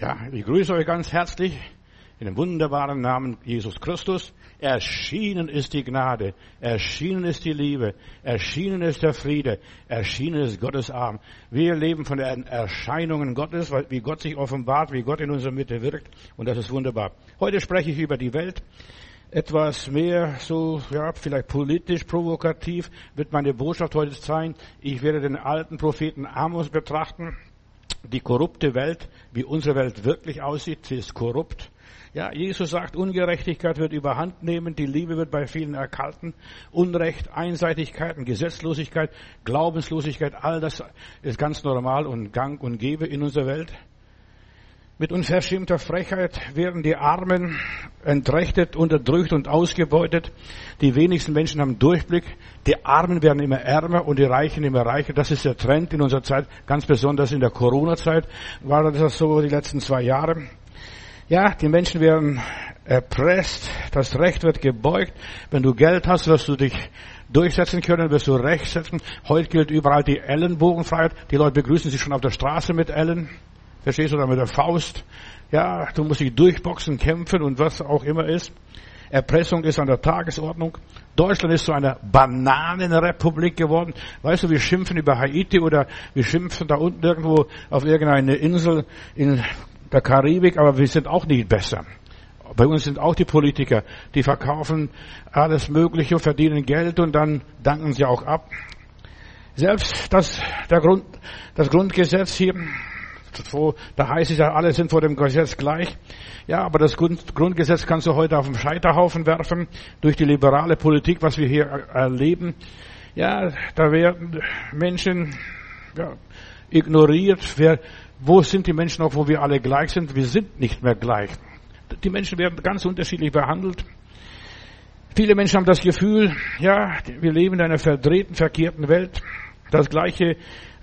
Ja, ich grüße euch ganz herzlich in dem wunderbaren Namen Jesus Christus. Erschienen ist die Gnade, erschienen ist die Liebe, erschienen ist der Friede, erschienen ist Gottes Arm. Wir leben von den Erscheinungen Gottes, wie Gott sich offenbart, wie Gott in unserer Mitte wirkt und das ist wunderbar. Heute spreche ich über die Welt. Etwas mehr so, ja, vielleicht politisch provokativ wird meine Botschaft heute sein. Ich werde den alten Propheten Amos betrachten die korrupte Welt, wie unsere Welt wirklich aussieht, sie ist korrupt. Ja, Jesus sagt, Ungerechtigkeit wird überhand nehmen, die Liebe wird bei vielen erkalten, Unrecht, Einseitigkeiten, Gesetzlosigkeit, Glaubenslosigkeit, all das ist ganz normal und gang und gäbe in unserer Welt. Mit unverschämter Frechheit werden die Armen entrechtet, unterdrückt und ausgebeutet. Die wenigsten Menschen haben Durchblick. Die Armen werden immer ärmer und die Reichen immer reicher. Das ist der Trend in unserer Zeit, ganz besonders in der Corona-Zeit war das so die letzten zwei Jahre. Ja, die Menschen werden erpresst, das Recht wird gebeugt. Wenn du Geld hast, wirst du dich durchsetzen können, wirst du Recht setzen. Heute gilt überall die Ellenbogenfreiheit. Die Leute begrüßen sich schon auf der Straße mit Ellen. Verstehst du, da mit der Faust. Ja, du musst dich durchboxen, kämpfen und was auch immer ist. Erpressung ist an der Tagesordnung. Deutschland ist zu einer Bananenrepublik geworden. Weißt du, wir schimpfen über Haiti oder wir schimpfen da unten irgendwo auf irgendeine Insel in der Karibik, aber wir sind auch nicht besser. Bei uns sind auch die Politiker, die verkaufen alles Mögliche, verdienen Geld und dann danken sie auch ab. Selbst das, der Grund, das Grundgesetz hier wo, da heißt es ja, alle sind vor dem Gesetz gleich. Ja, aber das Grundgesetz kannst du heute auf den Scheiterhaufen werfen durch die liberale Politik, was wir hier erleben. Ja, da werden Menschen ja, ignoriert. Wer, wo sind die Menschen auch, wo wir alle gleich sind? Wir sind nicht mehr gleich. Die Menschen werden ganz unterschiedlich behandelt. Viele Menschen haben das Gefühl, ja, wir leben in einer verdrehten, verkehrten Welt. Das gleiche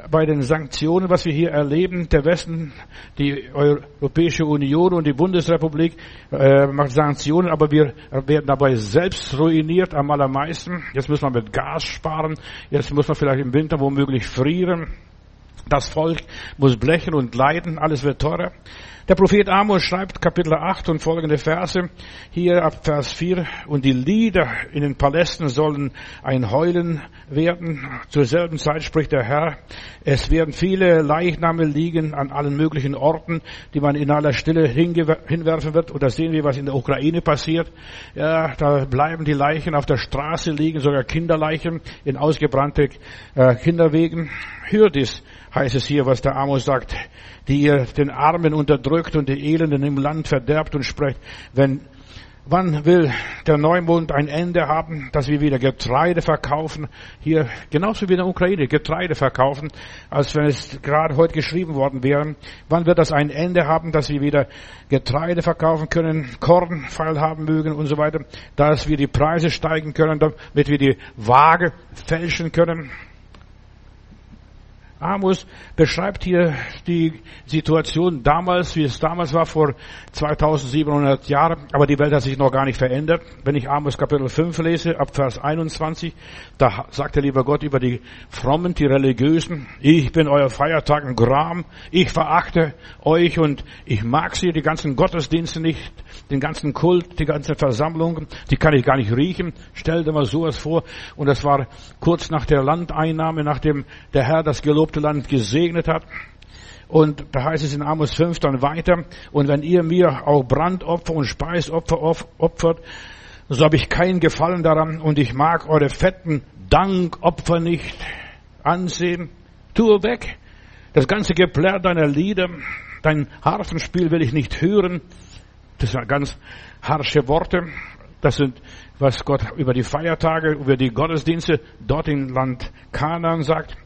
bei den Sanktionen, was wir hier erleben. Der Westen, die Europäische Union und die Bundesrepublik äh, macht Sanktionen, aber wir werden dabei selbst ruiniert am allermeisten. Jetzt muss man mit Gas sparen. Jetzt muss man vielleicht im Winter womöglich frieren. Das Volk muss blechen und leiden. Alles wird teurer. Der Prophet Amos schreibt Kapitel 8 und folgende Verse, hier ab Vers 4, und die Lieder in den Palästen sollen ein Heulen werden. Zur selben Zeit spricht der Herr, es werden viele Leichname liegen an allen möglichen Orten, die man in aller Stille hinwerfen wird. Oder sehen wir, was in der Ukraine passiert. Ja, da bleiben die Leichen auf der Straße liegen, sogar Kinderleichen in ausgebrannte äh, Kinderwegen. Hör dies, heißt es hier, was der Amos sagt die ihr den Armen unterdrückt und die Elenden im Land verderbt und spricht, wenn Wann will der Neumond ein Ende haben, dass wir wieder Getreide verkaufen? Hier, genauso wie in der Ukraine, Getreide verkaufen, als wenn es gerade heute geschrieben worden wäre. Wann wird das ein Ende haben, dass wir wieder Getreide verkaufen können, Korn feil haben mögen und so weiter, dass wir die Preise steigen können, damit wir die Waage fälschen können? Amos beschreibt hier die Situation damals, wie es damals war, vor 2700 Jahren. Aber die Welt hat sich noch gar nicht verändert. Wenn ich Amos Kapitel 5 lese, ab Vers 21, da sagt der liebe Gott über die Frommen, die Religiösen, ich bin euer Feiertag ein Gram, ich verachte euch und ich mag sie, die ganzen Gottesdienste nicht, den ganzen Kult, die ganzen Versammlungen, die kann ich gar nicht riechen. Stell dir mal sowas vor. Und das war kurz nach der Landeinnahme, nachdem der Herr das Gelob gelobte Land gesegnet hat. Und da heißt es in Amos 5 dann weiter, und wenn ihr mir auch Brandopfer und Speisopfer opfert, so habe ich keinen Gefallen daran und ich mag eure fetten Dankopfer nicht ansehen. Tue weg. Das ganze Geplärr deiner Lieder, dein Harfenspiel will ich nicht hören. Das sind ganz harsche Worte. Das sind, was Gott über die Feiertage, über die Gottesdienste dort im Land Kanaan sagt.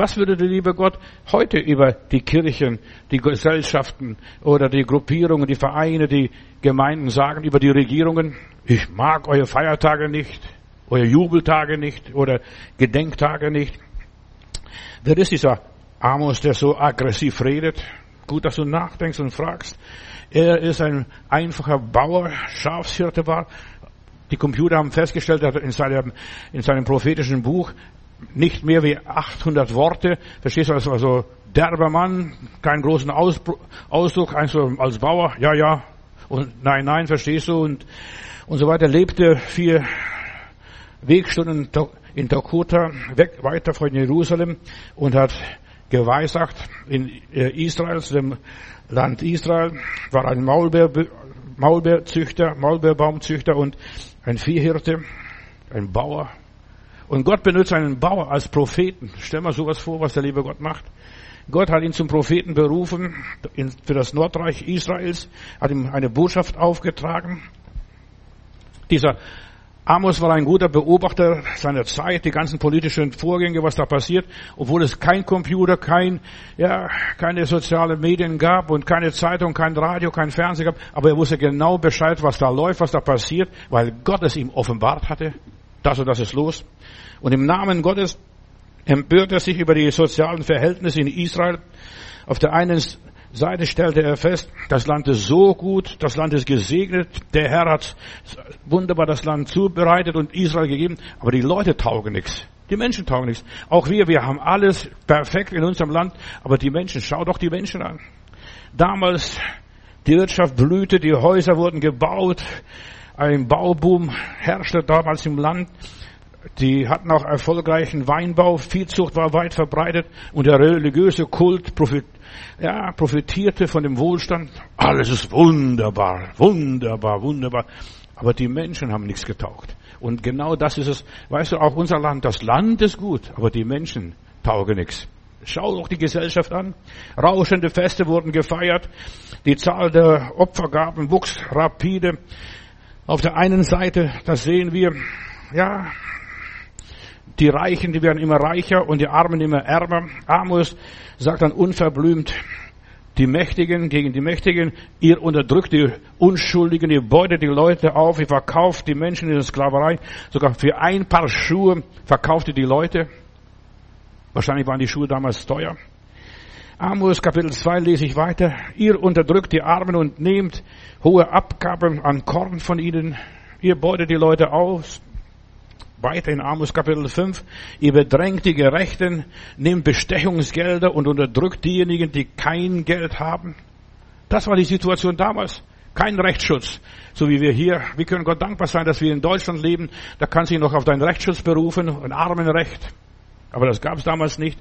Was würde der liebe Gott heute über die Kirchen, die Gesellschaften oder die Gruppierungen, die Vereine, die Gemeinden sagen, über die Regierungen? Ich mag eure Feiertage nicht, eure Jubeltage nicht oder Gedenktage nicht. Wer ist dieser Amos, der so aggressiv redet? Gut, dass du nachdenkst und fragst. Er ist ein einfacher Bauer, Schafshirte war. Die Computer haben festgestellt, in seinem, in seinem prophetischen Buch nicht mehr wie 800 Worte. Verstehst du, also, also derber Mann, keinen großen Ausdruck, also als Bauer, ja, ja, und nein, nein, verstehst du, und, und so weiter, lebte vier Wegstunden in Dakota, weg, weiter von Jerusalem und hat geweissagt in äh, Israel, zu dem Land Israel, war ein Maulbeer, Maulbeerzüchter, Maulbeerbaumzüchter und ein Viehhirte, ein Bauer. Und Gott benutzt einen Bauer als Propheten. Stell mal sowas vor, was der liebe Gott macht. Gott hat ihn zum Propheten berufen für das Nordreich Israels, hat ihm eine Botschaft aufgetragen. Dieser Amos war ein guter Beobachter seiner Zeit, die ganzen politischen Vorgänge, was da passiert, obwohl es kein Computer, kein, ja, keine sozialen Medien gab und keine Zeitung, kein Radio, kein Fernsehen gab, aber er wusste genau Bescheid, was da läuft, was da passiert, weil Gott es ihm offenbart hatte. Das und das ist los. Und im Namen Gottes empört er sich über die sozialen Verhältnisse in Israel. Auf der einen Seite stellte er fest, das Land ist so gut, das Land ist gesegnet, der Herr hat wunderbar das Land zubereitet und Israel gegeben, aber die Leute taugen nichts. Die Menschen taugen nichts. Auch wir, wir haben alles perfekt in unserem Land, aber die Menschen, schau doch die Menschen an. Damals, die Wirtschaft blühte, die Häuser wurden gebaut, ein Bauboom herrschte damals im Land. Die hatten auch erfolgreichen Weinbau, Viehzucht war weit verbreitet und der religiöse Kult profit, ja, profitierte von dem Wohlstand. Alles ist wunderbar, wunderbar, wunderbar. Aber die Menschen haben nichts getaugt. Und genau das ist es. Weißt du, auch unser Land, das Land ist gut, aber die Menschen taugen nichts. Schau doch die Gesellschaft an. Rauschende Feste wurden gefeiert. Die Zahl der Opfergaben wuchs rapide. Auf der einen Seite, das sehen wir, ja, die Reichen, die werden immer reicher und die Armen immer ärmer. Amos sagt dann unverblümt, die Mächtigen gegen die Mächtigen, ihr unterdrückt die Unschuldigen, ihr beutet die Leute auf, ihr verkauft die Menschen in der Sklaverei, sogar für ein Paar Schuhe verkauft ihr die Leute. Wahrscheinlich waren die Schuhe damals teuer. Amos Kapitel 2 lese ich weiter. Ihr unterdrückt die Armen und nehmt hohe Abgaben an Korn von ihnen. Ihr beutet die Leute aus, weiter in Amos Kapitel 5. Ihr bedrängt die Gerechten, nehmt Bestechungsgelder und unterdrückt diejenigen, die kein Geld haben. Das war die Situation damals. Kein Rechtsschutz. So wie wir hier. Wir können Gott dankbar sein, dass wir in Deutschland leben. Da kann sich noch auf deinen Rechtsschutz berufen, ein Armenrecht. Aber das gab es damals nicht.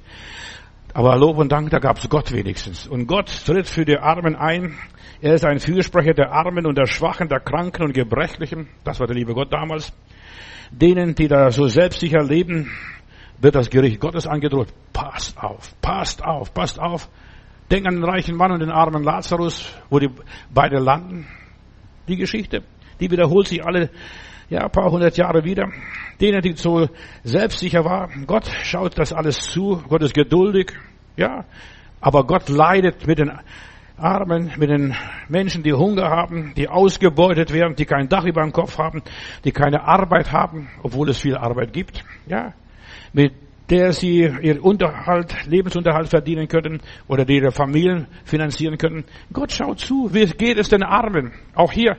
Aber Lob und Dank, da gab es Gott wenigstens. Und Gott tritt für die Armen ein. Er ist ein Fürsprecher der Armen und der Schwachen, der Kranken und Gebrechlichen. Das war der liebe Gott damals. Denen, die da so selbstsicher leben, wird das Gericht Gottes angedroht. Passt auf, passt auf, passt auf. Denk an den reichen Mann und den armen Lazarus, wo die beide landen. Die Geschichte, die wiederholt sich alle, ja, ein paar hundert Jahre wieder. Denen, die so selbstsicher waren, Gott schaut das alles zu, Gott ist geduldig, ja. Aber Gott leidet mit den Armen, mit den Menschen, die Hunger haben, die ausgebeutet werden, die kein Dach über dem Kopf haben, die keine Arbeit haben, obwohl es viel Arbeit gibt, ja, mit der sie ihren Unterhalt, Lebensunterhalt verdienen können oder die ihre Familien finanzieren können. Gott schaut zu, wie geht es den Armen? Auch hier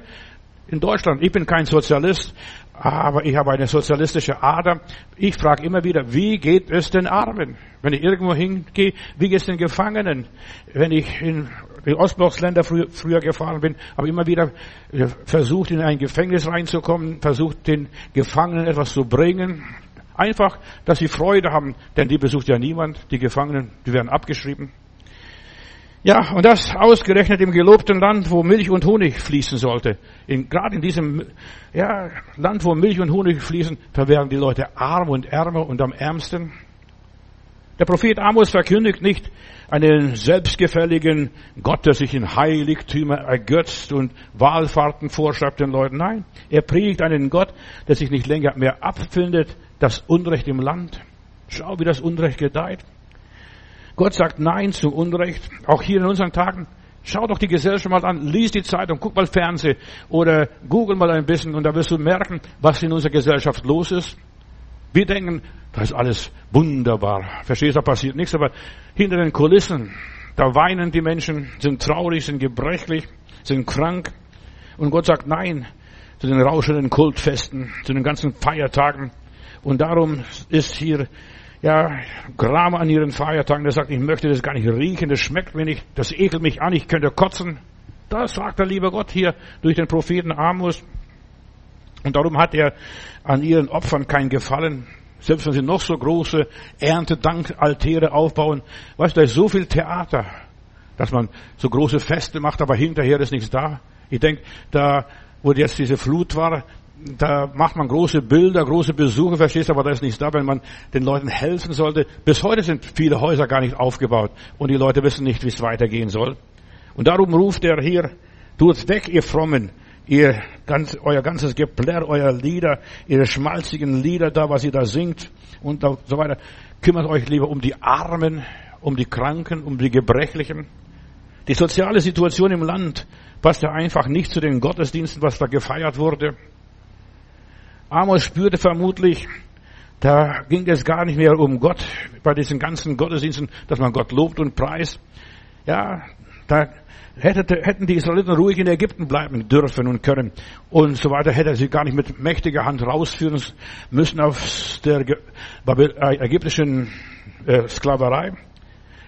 in Deutschland. Ich bin kein Sozialist, aber ich habe eine sozialistische Ader. Ich frage immer wieder, wie geht es den Armen? Wenn ich irgendwo hingehe, wie geht es den Gefangenen? Wenn ich in die Ostblocksländer früher, früher gefahren bin, habe immer wieder äh, versucht, in ein Gefängnis reinzukommen, versucht, den Gefangenen etwas zu bringen. Einfach, dass sie Freude haben, denn die besucht ja niemand. Die Gefangenen, die werden abgeschrieben. Ja, und das ausgerechnet im gelobten Land, wo Milch und Honig fließen sollte. In, gerade in diesem ja, Land, wo Milch und Honig fließen, da werden die Leute arm und ärmer und am ärmsten. Der Prophet Amos verkündigt nicht einen selbstgefälligen Gott, der sich in Heiligtümer ergötzt und Wahlfahrten vorschreibt den Leuten. Nein, er predigt einen Gott, der sich nicht länger mehr abfindet, das Unrecht im Land. Schau, wie das Unrecht gedeiht. Gott sagt Nein zum Unrecht. Auch hier in unseren Tagen. Schau doch die Gesellschaft mal an, lies die Zeitung, guck mal Fernsehen oder google mal ein bisschen und da wirst du merken, was in unserer Gesellschaft los ist. Wir denken, da ist alles wunderbar. Verstehst du, da passiert nichts, aber hinter den Kulissen, da weinen die Menschen, sind traurig, sind gebrechlich, sind krank. Und Gott sagt Nein zu den rauschenden Kultfesten, zu den ganzen Feiertagen. Und darum ist hier ja, Gram an ihren Feiertagen, der sagt, ich möchte das gar nicht riechen, das schmeckt mir nicht, das ekelt mich an, ich könnte kotzen. Das sagt der liebe Gott hier durch den Propheten Amos. Und darum hat er an ihren Opfern kein Gefallen. Selbst wenn sie noch so große Erntedankaltäre aufbauen. Weißt du, da ist so viel Theater, dass man so große Feste macht, aber hinterher ist nichts da. Ich denke, da, wo jetzt diese Flut war, da macht man große Bilder, große Besuche, verstehst du, aber da ist nichts da, wenn man den Leuten helfen sollte. Bis heute sind viele Häuser gar nicht aufgebaut und die Leute wissen nicht, wie es weitergehen soll. Und darum ruft er hier, tut weg, ihr Frommen, ihr ganz, euer ganzes Geplärr, euer Lieder, ihre schmalzigen Lieder da, was ihr da singt und so weiter. Kümmert euch lieber um die Armen, um die Kranken, um die Gebrechlichen. Die soziale Situation im Land passt ja einfach nicht zu den Gottesdiensten, was da gefeiert wurde. Amos spürte vermutlich, da ging es gar nicht mehr um Gott bei diesen ganzen Gottesdiensten, dass man Gott lobt und preist. Ja, da hätte, hätten die Israeliten ruhig in Ägypten bleiben dürfen und können und so weiter. Hätte er sie gar nicht mit mächtiger Hand rausführen müssen aus der äh, ägyptischen äh, Sklaverei.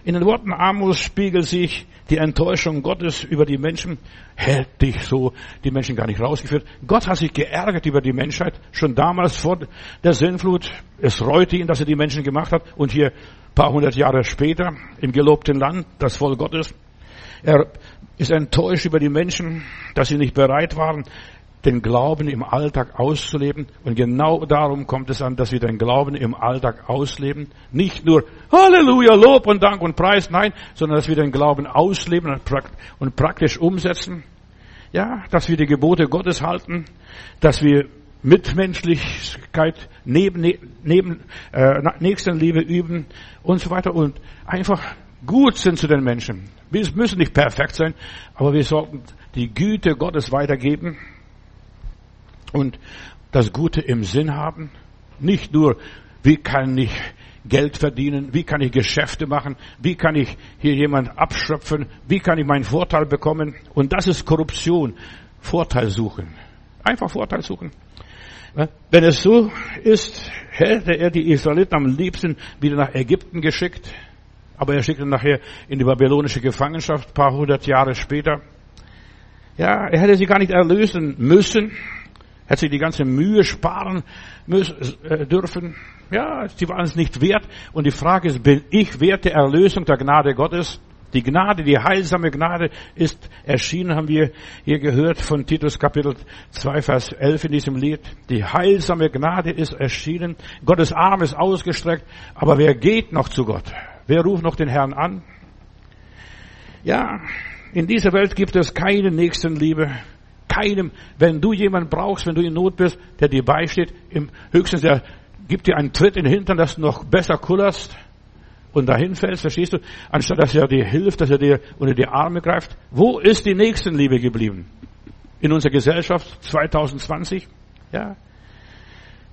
In den Worten Amos spiegelt sich die Enttäuschung Gottes über die Menschen. Hätte ich so die Menschen gar nicht rausgeführt. Gott hat sich geärgert über die Menschheit. Schon damals vor der Sinnflut. Es reute ihn, dass er die Menschen gemacht hat. Und hier paar hundert Jahre später im gelobten Land, das Volk Gottes. Er ist enttäuscht über die Menschen, dass sie nicht bereit waren, den Glauben im Alltag auszuleben. Und genau darum kommt es an, dass wir den Glauben im Alltag ausleben. Nicht nur Halleluja, Lob und Dank und Preis, nein, sondern dass wir den Glauben ausleben und praktisch umsetzen. Ja, dass wir die Gebote Gottes halten, dass wir Mitmenschlichkeit, neben, neben äh, Nächstenliebe üben und so weiter und einfach gut sind zu den Menschen. Wir müssen nicht perfekt sein, aber wir sollten die Güte Gottes weitergeben und das Gute im Sinn haben. Nicht nur, wie kann ich Geld verdienen, wie kann ich Geschäfte machen, wie kann ich hier jemand abschöpfen, wie kann ich meinen Vorteil bekommen. Und das ist Korruption. Vorteil suchen. Einfach Vorteil suchen. Wenn es so ist, hätte er die Israeliten am liebsten wieder nach Ägypten geschickt, aber er schickte nachher in die babylonische Gefangenschaft, paar hundert Jahre später. Ja, er hätte sie gar nicht erlösen müssen, Hätte sich die ganze Mühe sparen müssen, äh, dürfen. Ja, sie waren es nicht wert. Und die Frage ist, bin ich wert der Erlösung der Gnade Gottes? Die Gnade, die heilsame Gnade ist erschienen, haben wir hier gehört von Titus Kapitel 2, Vers 11 in diesem Lied. Die heilsame Gnade ist erschienen. Gottes Arm ist ausgestreckt. Aber wer geht noch zu Gott? Wer ruft noch den Herrn an? Ja, in dieser Welt gibt es keine Nächstenliebe, keinem, wenn du jemanden brauchst, wenn du in Not bist, der dir beisteht, im höchstens der gibt dir einen Tritt in den Hintern, dass du noch besser kullerst und dahin fällst, verstehst du? Anstatt dass er dir hilft, dass er dir unter die Arme greift. Wo ist die Nächstenliebe geblieben? In unserer Gesellschaft 2020? Ja.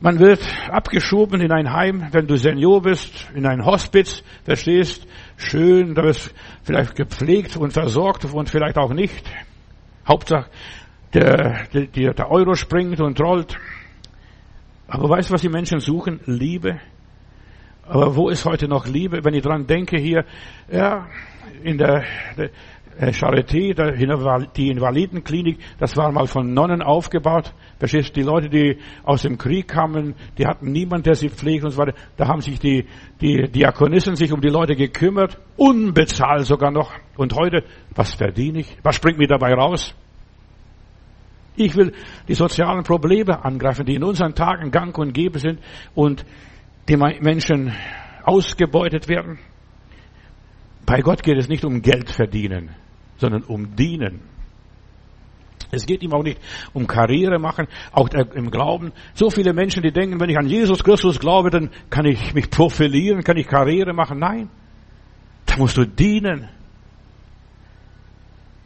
Man wird abgeschoben in ein Heim, wenn du Senior bist, in ein Hospiz, verstehst? Schön, da wirst vielleicht gepflegt und versorgt und vielleicht auch nicht. Hauptsache, der, der, der Euro springt und rollt. Aber weißt du, was die Menschen suchen? Liebe. Aber wo ist heute noch Liebe? Wenn ich dran denke hier, ja, in der, der Charité, die Invalidenklinik, das war mal von Nonnen aufgebaut. Verstehst Die Leute, die aus dem Krieg kamen, die hatten niemand, der sie pflegt und so weiter. Da haben sich die, die Diakonissen sich um die Leute gekümmert, unbezahlt sogar noch. Und heute, was verdiene ich? Was springt mir dabei raus? Ich will die sozialen Probleme angreifen, die in unseren Tagen gang und gäbe sind und die Menschen ausgebeutet werden. Bei Gott geht es nicht um Geld verdienen, sondern um dienen. Es geht ihm auch nicht um Karriere machen, auch im Glauben. So viele Menschen, die denken, wenn ich an Jesus Christus glaube, dann kann ich mich profilieren, kann ich Karriere machen. Nein, da musst du dienen.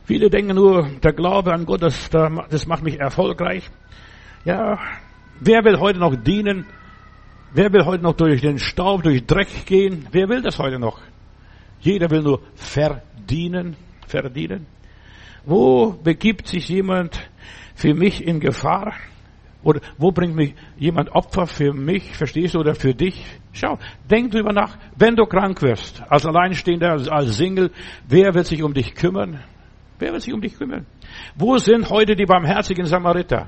Viele denken nur, der Glaube an Gott, das, das macht mich erfolgreich. Ja, wer will heute noch dienen? Wer will heute noch durch den Staub, durch Dreck gehen? Wer will das heute noch? Jeder will nur verdienen, verdienen. Wo begibt sich jemand für mich in Gefahr? Oder wo bringt mich jemand Opfer für mich, verstehst du, oder für dich? Schau, denk drüber nach, wenn du krank wirst, als Alleinstehender, als Single, wer wird sich um dich kümmern? Wer wird sich um dich kümmern? Wo sind heute die barmherzigen Samariter?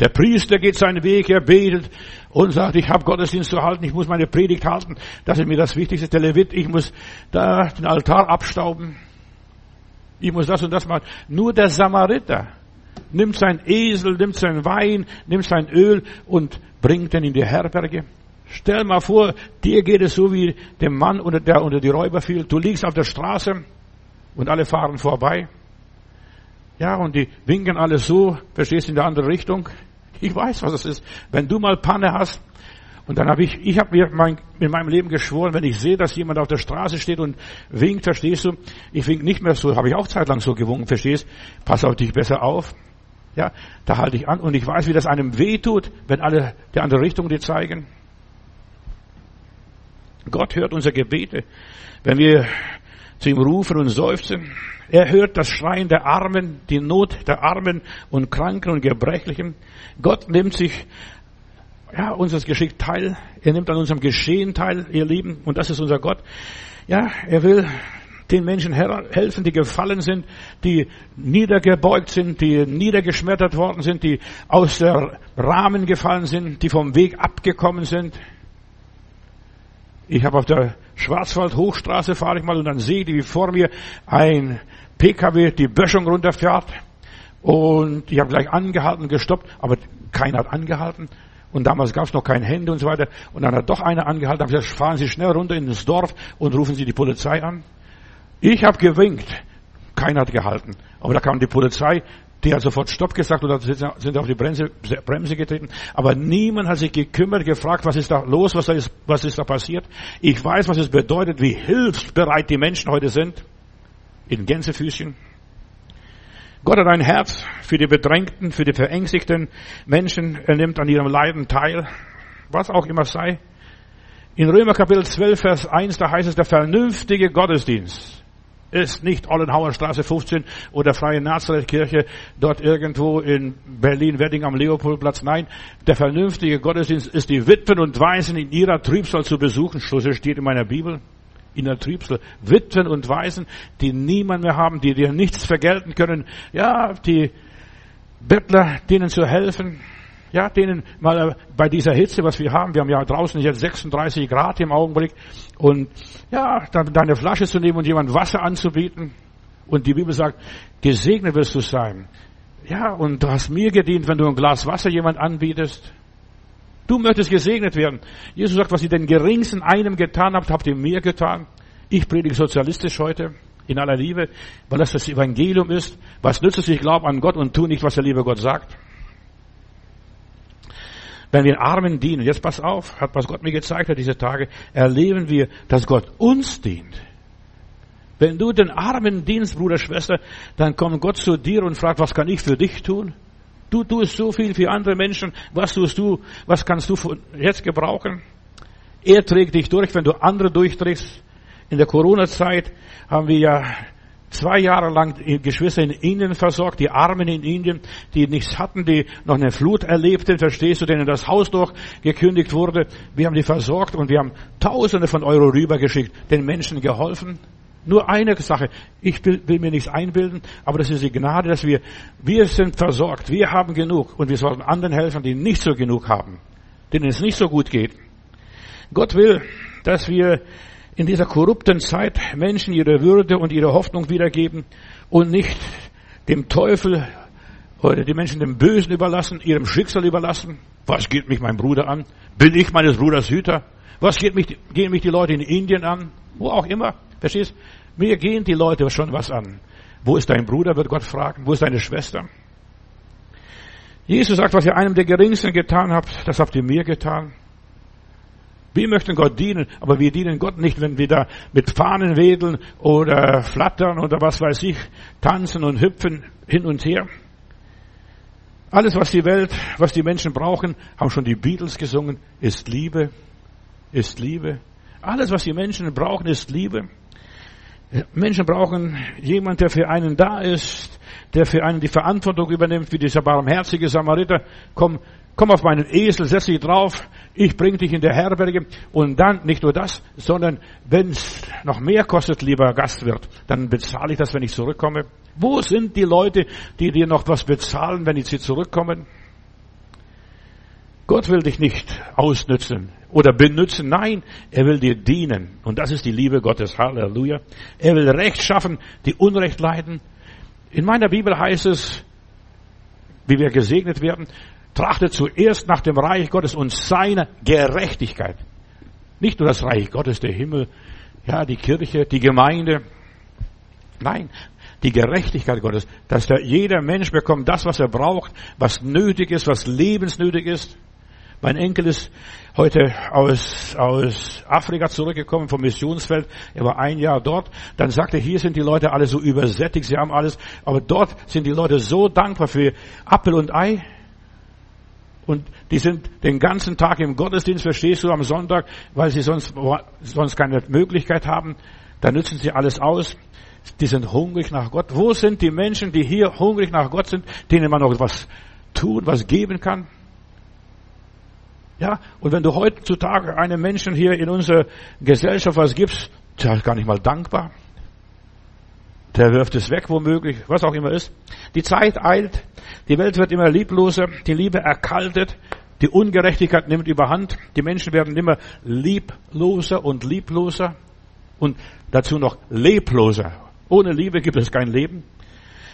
Der Priester geht seinen Weg, er betet und sagt, ich habe Gottesdienst zu halten, ich muss meine Predigt halten, das ist mir das Wichtigste. Der Levit, ich muss da den Altar abstauben, ich muss das und das machen. Nur der Samariter nimmt sein Esel, nimmt sein Wein, nimmt sein Öl und bringt ihn in die Herberge. Stell mal vor, dir geht es so wie dem Mann, der unter die Räuber fiel. Du liegst auf der Straße und alle fahren vorbei. Ja, und die winken alles so, verstehst du, in der andere Richtung. Ich weiß, was es ist. Wenn du mal Panne hast, und dann habe ich, ich habe mir mein, in meinem Leben geschworen, wenn ich sehe, dass jemand auf der Straße steht und winkt, verstehst du, ich wink nicht mehr so, habe ich auch zeitlang so gewunken, verstehst, pass auf dich besser auf. Ja, da halte ich an und ich weiß, wie das einem wehtut, wenn alle der andere Richtung dir zeigen. Gott hört unsere Gebete, wenn wir zu ihm rufen und seufzen. Er hört das Schreien der Armen, die Not der Armen und Kranken und Gebrechlichen. Gott nimmt sich ja, unseres Geschick teil. Er nimmt an unserem Geschehen teil, ihr Lieben. Und das ist unser Gott. Ja, er will den Menschen helfen, die gefallen sind, die niedergebeugt sind, die niedergeschmettert worden sind, die aus der Rahmen gefallen sind, die vom Weg abgekommen sind. Ich habe auf der Schwarzwald-Hochstraße fahre ich mal und dann sehe ich, wie vor mir ein PKW die Böschung runterfährt. Und ich habe gleich angehalten, gestoppt, aber keiner hat angehalten. Und damals gab es noch kein Handy und so weiter. Und dann hat doch einer angehalten, habe gesagt, fahren Sie schnell runter in das Dorf und rufen Sie die Polizei an. Ich habe gewinkt. Keiner hat gehalten. Aber da kam die Polizei, die hat sofort Stopp gesagt und sind auf die Bremse, Bremse getreten. Aber niemand hat sich gekümmert, gefragt, was ist da los, was ist, was ist da passiert. Ich weiß, was es bedeutet, wie hilfsbereit die Menschen heute sind. In Gänsefüßchen. Gott hat ein Herz für die Bedrängten, für die verängstigten Menschen. Er nimmt an ihrem Leiden teil. Was auch immer sei. In Römer Kapitel 12, Vers 1, da heißt es, der vernünftige Gottesdienst ist nicht Ollenhauer Straße 15 oder Freie Nazareth-Kirche dort irgendwo in Berlin-Wedding am Leopoldplatz. Nein, der vernünftige Gottesdienst ist die Witwen und Waisen in ihrer Trübsal zu besuchen. So steht in meiner Bibel in der Trübsal. Witwen und Waisen, die niemand mehr haben, die dir nichts vergelten können. Ja, die Bettler, denen zu helfen. Ja, denen mal bei dieser Hitze, was wir haben, wir haben ja draußen jetzt 36 Grad im Augenblick, und ja, dann deine Flasche zu nehmen und jemand Wasser anzubieten. Und die Bibel sagt, gesegnet wirst du sein. Ja, und du hast mir gedient, wenn du ein Glas Wasser jemand anbietest. Du möchtest gesegnet werden. Jesus sagt, was ihr den geringsten einem getan habt, habt ihr mir getan. Ich predige sozialistisch heute in aller Liebe, weil das das Evangelium ist. Was nützt es, ich glaube an Gott und tu nicht, was der liebe Gott sagt. Wenn wir Armen dienen, jetzt pass auf, hat was Gott mir gezeigt hat diese Tage, erleben wir, dass Gott uns dient. Wenn du den Armen dienst, Bruder, Schwester, dann kommt Gott zu dir und fragt, was kann ich für dich tun? Du tust so viel für andere Menschen. Was tust du? Was kannst du jetzt gebrauchen? Er trägt dich durch, wenn du andere durchträgst. In der Corona-Zeit haben wir ja zwei Jahre lang Geschwister in Indien versorgt, die Armen in Indien, die nichts hatten, die noch eine Flut erlebten, verstehst du, denen das Haus doch gekündigt wurde. Wir haben die versorgt und wir haben Tausende von Euro rübergeschickt, den Menschen geholfen. Nur eine Sache. Ich will, will, mir nichts einbilden, aber das ist die Gnade, dass wir, wir sind versorgt, wir haben genug und wir sollten anderen helfen, die nicht so genug haben, denen es nicht so gut geht. Gott will, dass wir in dieser korrupten Zeit Menschen ihre Würde und ihre Hoffnung wiedergeben und nicht dem Teufel oder die Menschen dem Bösen überlassen, ihrem Schicksal überlassen. Was geht mich mein Bruder an? Bin ich meines Bruders Hüter? Was geht mich, gehen mich die Leute in Indien an? Wo auch immer. Verstehst? Mir gehen die Leute schon was an. Wo ist dein Bruder, wird Gott fragen. Wo ist deine Schwester? Jesus sagt, was ihr einem der Geringsten getan habt, das habt ihr mir getan. Wir möchten Gott dienen, aber wir dienen Gott nicht, wenn wir da mit Fahnen wedeln oder flattern oder was weiß ich, tanzen und hüpfen hin und her. Alles, was die Welt, was die Menschen brauchen, haben schon die Beatles gesungen, ist Liebe, ist Liebe. Alles, was die Menschen brauchen, ist Liebe. Menschen brauchen jemanden, der für einen da ist, der für einen die Verantwortung übernimmt, wie dieser barmherzige Samariter. Komm, komm auf meinen Esel, setz dich drauf, ich bring dich in der Herberge. Und dann nicht nur das, sondern wenn es noch mehr kostet, lieber Gastwirt, dann bezahle ich das, wenn ich zurückkomme. Wo sind die Leute, die dir noch was bezahlen, wenn sie zurückkommen? Gott will dich nicht ausnützen oder benützen. Nein, er will dir dienen. Und das ist die Liebe Gottes. Halleluja. Er will Recht schaffen, die Unrecht leiden. In meiner Bibel heißt es, wie wir gesegnet werden, trachtet zuerst nach dem Reich Gottes und seiner Gerechtigkeit. Nicht nur das Reich Gottes, der Himmel, ja, die Kirche, die Gemeinde. Nein, die Gerechtigkeit Gottes, dass der, jeder Mensch bekommt das, was er braucht, was nötig ist, was lebensnötig ist. Mein Enkel ist heute aus, aus Afrika zurückgekommen vom Missionsfeld. Er war ein Jahr dort. Dann sagte, hier sind die Leute alle so übersättigt, sie haben alles. Aber dort sind die Leute so dankbar für Apfel und Ei. Und die sind den ganzen Tag im Gottesdienst, verstehst du, am Sonntag, weil sie sonst, sonst keine Möglichkeit haben. Da nützen sie alles aus. Die sind hungrig nach Gott. Wo sind die Menschen, die hier hungrig nach Gott sind, denen man noch was tun, was geben kann? Ja, und wenn du heutzutage einem Menschen hier in unserer Gesellschaft was gibst, der ist gar nicht mal dankbar. Der wirft es weg, womöglich, was auch immer ist. Die Zeit eilt, die Welt wird immer liebloser, die Liebe erkaltet, die Ungerechtigkeit nimmt überhand, die Menschen werden immer liebloser und liebloser und dazu noch lebloser. Ohne Liebe gibt es kein Leben.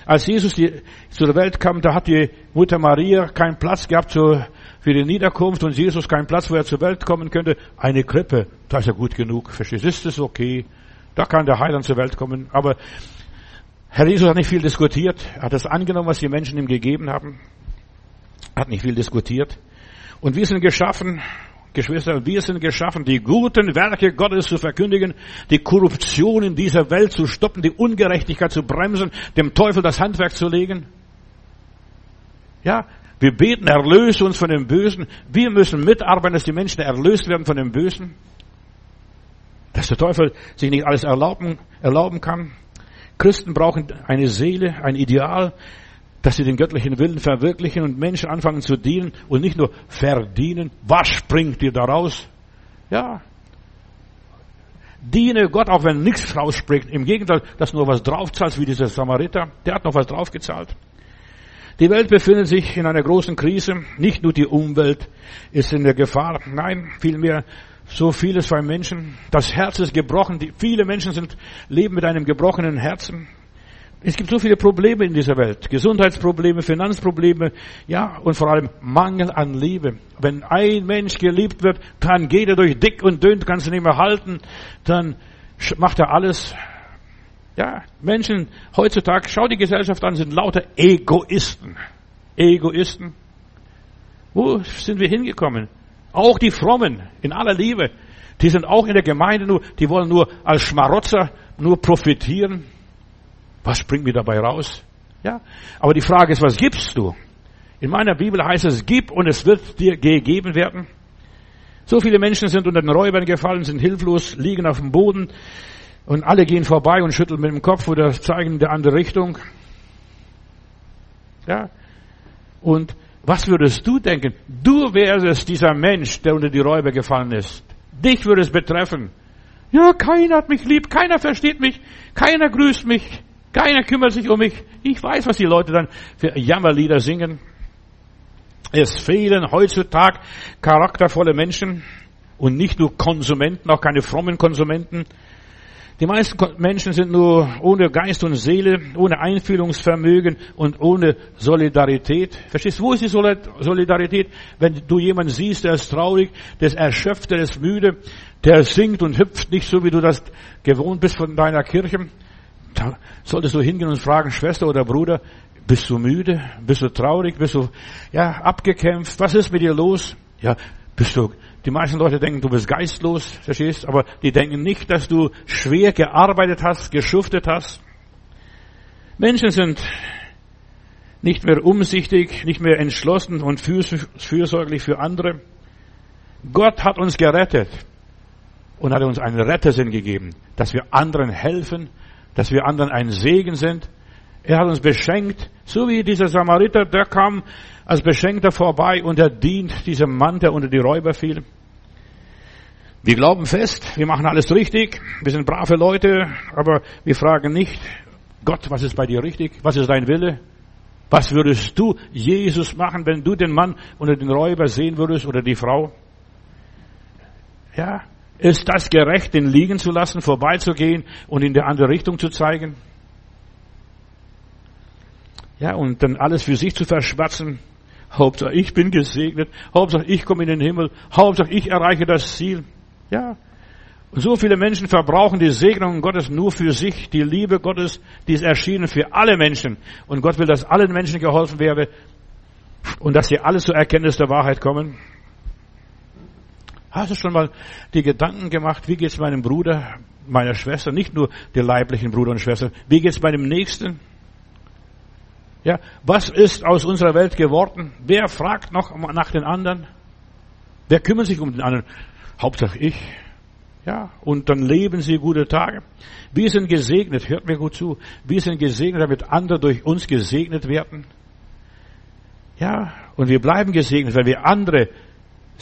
Als Jesus die, zur Welt kam, da hat die Mutter Maria keinen Platz gehabt für die Niederkunft und Jesus keinen Platz, wo er zur Welt kommen könnte. Eine Krippe, da ist er gut genug. Verstehst du? Ist es okay? Da kann der Heiland zur Welt kommen. Aber Herr Jesus hat nicht viel diskutiert. Er hat das angenommen, was die Menschen ihm gegeben haben. Hat nicht viel diskutiert. Und wir sind geschaffen, Geschwister, wir sind geschaffen, die guten Werke Gottes zu verkündigen, die Korruption in dieser Welt zu stoppen, die Ungerechtigkeit zu bremsen, dem Teufel das Handwerk zu legen. Ja, wir beten, erlöse uns von dem Bösen. Wir müssen mitarbeiten, dass die Menschen erlöst werden von dem Bösen. Dass der Teufel sich nicht alles erlauben, erlauben kann. Christen brauchen eine Seele, ein Ideal, dass sie den göttlichen Willen verwirklichen und Menschen anfangen zu dienen und nicht nur verdienen. Was springt dir daraus? Ja. Diene Gott, auch wenn nichts rausspringt. Im Gegenteil, dass nur was draufzahlst, wie dieser Samariter. Der hat noch was draufgezahlt. Die Welt befindet sich in einer großen Krise. Nicht nur die Umwelt ist in der Gefahr. Nein, vielmehr so vieles bei Menschen. Das Herz ist gebrochen. Die, viele Menschen sind, leben mit einem gebrochenen Herzen. Es gibt so viele Probleme in dieser Welt. Gesundheitsprobleme, Finanzprobleme, ja, und vor allem Mangel an Liebe. Wenn ein Mensch geliebt wird, dann geht er durch dick und dünn, kannst du nicht mehr halten, dann macht er alles. Ja, Menschen heutzutage, schau die Gesellschaft an, sind lauter Egoisten. Egoisten. Wo sind wir hingekommen? Auch die Frommen, in aller Liebe, die sind auch in der Gemeinde nur, die wollen nur als Schmarotzer nur profitieren. Was springt mir dabei raus? Ja, aber die Frage ist, was gibst du? In meiner Bibel heißt es, gib und es wird dir gegeben werden. So viele Menschen sind unter den Räubern gefallen, sind hilflos, liegen auf dem Boden und alle gehen vorbei und schütteln mit dem Kopf oder zeigen in der andere Richtung. Ja. Und was würdest du denken? Du wärst dieser Mensch, der unter die Räuber gefallen ist. Dich würde es betreffen. Ja, keiner hat mich lieb, keiner versteht mich, keiner grüßt mich. Keiner kümmert sich um mich. Ich weiß, was die Leute dann für Jammerlieder singen. Es fehlen heutzutage charaktervolle Menschen und nicht nur Konsumenten, auch keine frommen Konsumenten. Die meisten Menschen sind nur ohne Geist und Seele, ohne Einfühlungsvermögen und ohne Solidarität. Verstehst du, wo ist die Solidarität? Wenn du jemanden siehst, der ist traurig, der ist erschöpft, der ist müde, der singt und hüpft nicht so, wie du das gewohnt bist von deiner Kirche, da solltest du hingehen und fragen, Schwester oder Bruder, bist du müde? Bist du traurig? Bist du, ja, abgekämpft? Was ist mit dir los? Ja, bist du, die meisten Leute denken, du bist geistlos, verstehst? Aber die denken nicht, dass du schwer gearbeitet hast, geschuftet hast. Menschen sind nicht mehr umsichtig, nicht mehr entschlossen und fürsorglich für andere. Gott hat uns gerettet und hat uns einen Rettersinn gegeben, dass wir anderen helfen, dass wir anderen ein Segen sind. Er hat uns beschenkt, so wie dieser Samariter, der kam als Beschenkter vorbei und er dient diesem Mann, der unter die Räuber fiel. Wir glauben fest, wir machen alles richtig, wir sind brave Leute, aber wir fragen nicht, Gott, was ist bei dir richtig? Was ist dein Wille? Was würdest du, Jesus, machen, wenn du den Mann unter den Räuber sehen würdest oder die Frau? Ja, ist das gerecht, den liegen zu lassen, vorbeizugehen und in die andere Richtung zu zeigen? Ja, und dann alles für sich zu verschwatzen. Hauptsache ich bin gesegnet. Hauptsache ich komme in den Himmel. Hauptsache ich erreiche das Ziel. Ja. Und so viele Menschen verbrauchen die Segnungen Gottes nur für sich. Die Liebe Gottes, die ist erschienen für alle Menschen. Und Gott will, dass allen Menschen geholfen werde und dass sie alle zur Erkenntnis der Wahrheit kommen. Hast du schon mal die Gedanken gemacht, wie geht es meinem Bruder, meiner Schwester, nicht nur der leiblichen Bruder und Schwester, wie geht es meinem Nächsten? Ja, was ist aus unserer Welt geworden? Wer fragt noch nach den anderen? Wer kümmert sich um den anderen? Hauptsache ich. Ja, und dann leben sie gute Tage. Wir sind gesegnet, hört mir gut zu. Wir sind gesegnet, damit andere durch uns gesegnet werden. Ja, und wir bleiben gesegnet, weil wir andere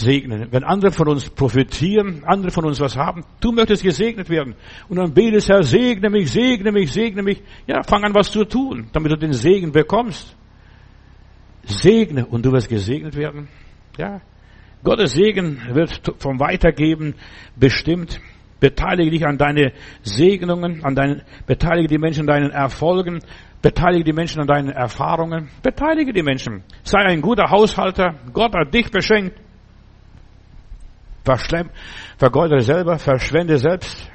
segnen. Wenn andere von uns profitieren, andere von uns was haben, du möchtest gesegnet werden. Und dann betest, Herr, segne mich, segne mich, segne mich. Ja, fang an, was zu tun, damit du den Segen bekommst. Segne und du wirst gesegnet werden. Ja. Gottes Segen wird vom Weitergeben bestimmt. Beteilige dich an deine Segnungen, an deinen, beteilige die Menschen an deinen Erfolgen, beteilige die Menschen an deinen Erfahrungen, beteilige die Menschen. Sei ein guter Haushalter. Gott hat dich beschenkt. Vergeudere selber, verschwende selbst.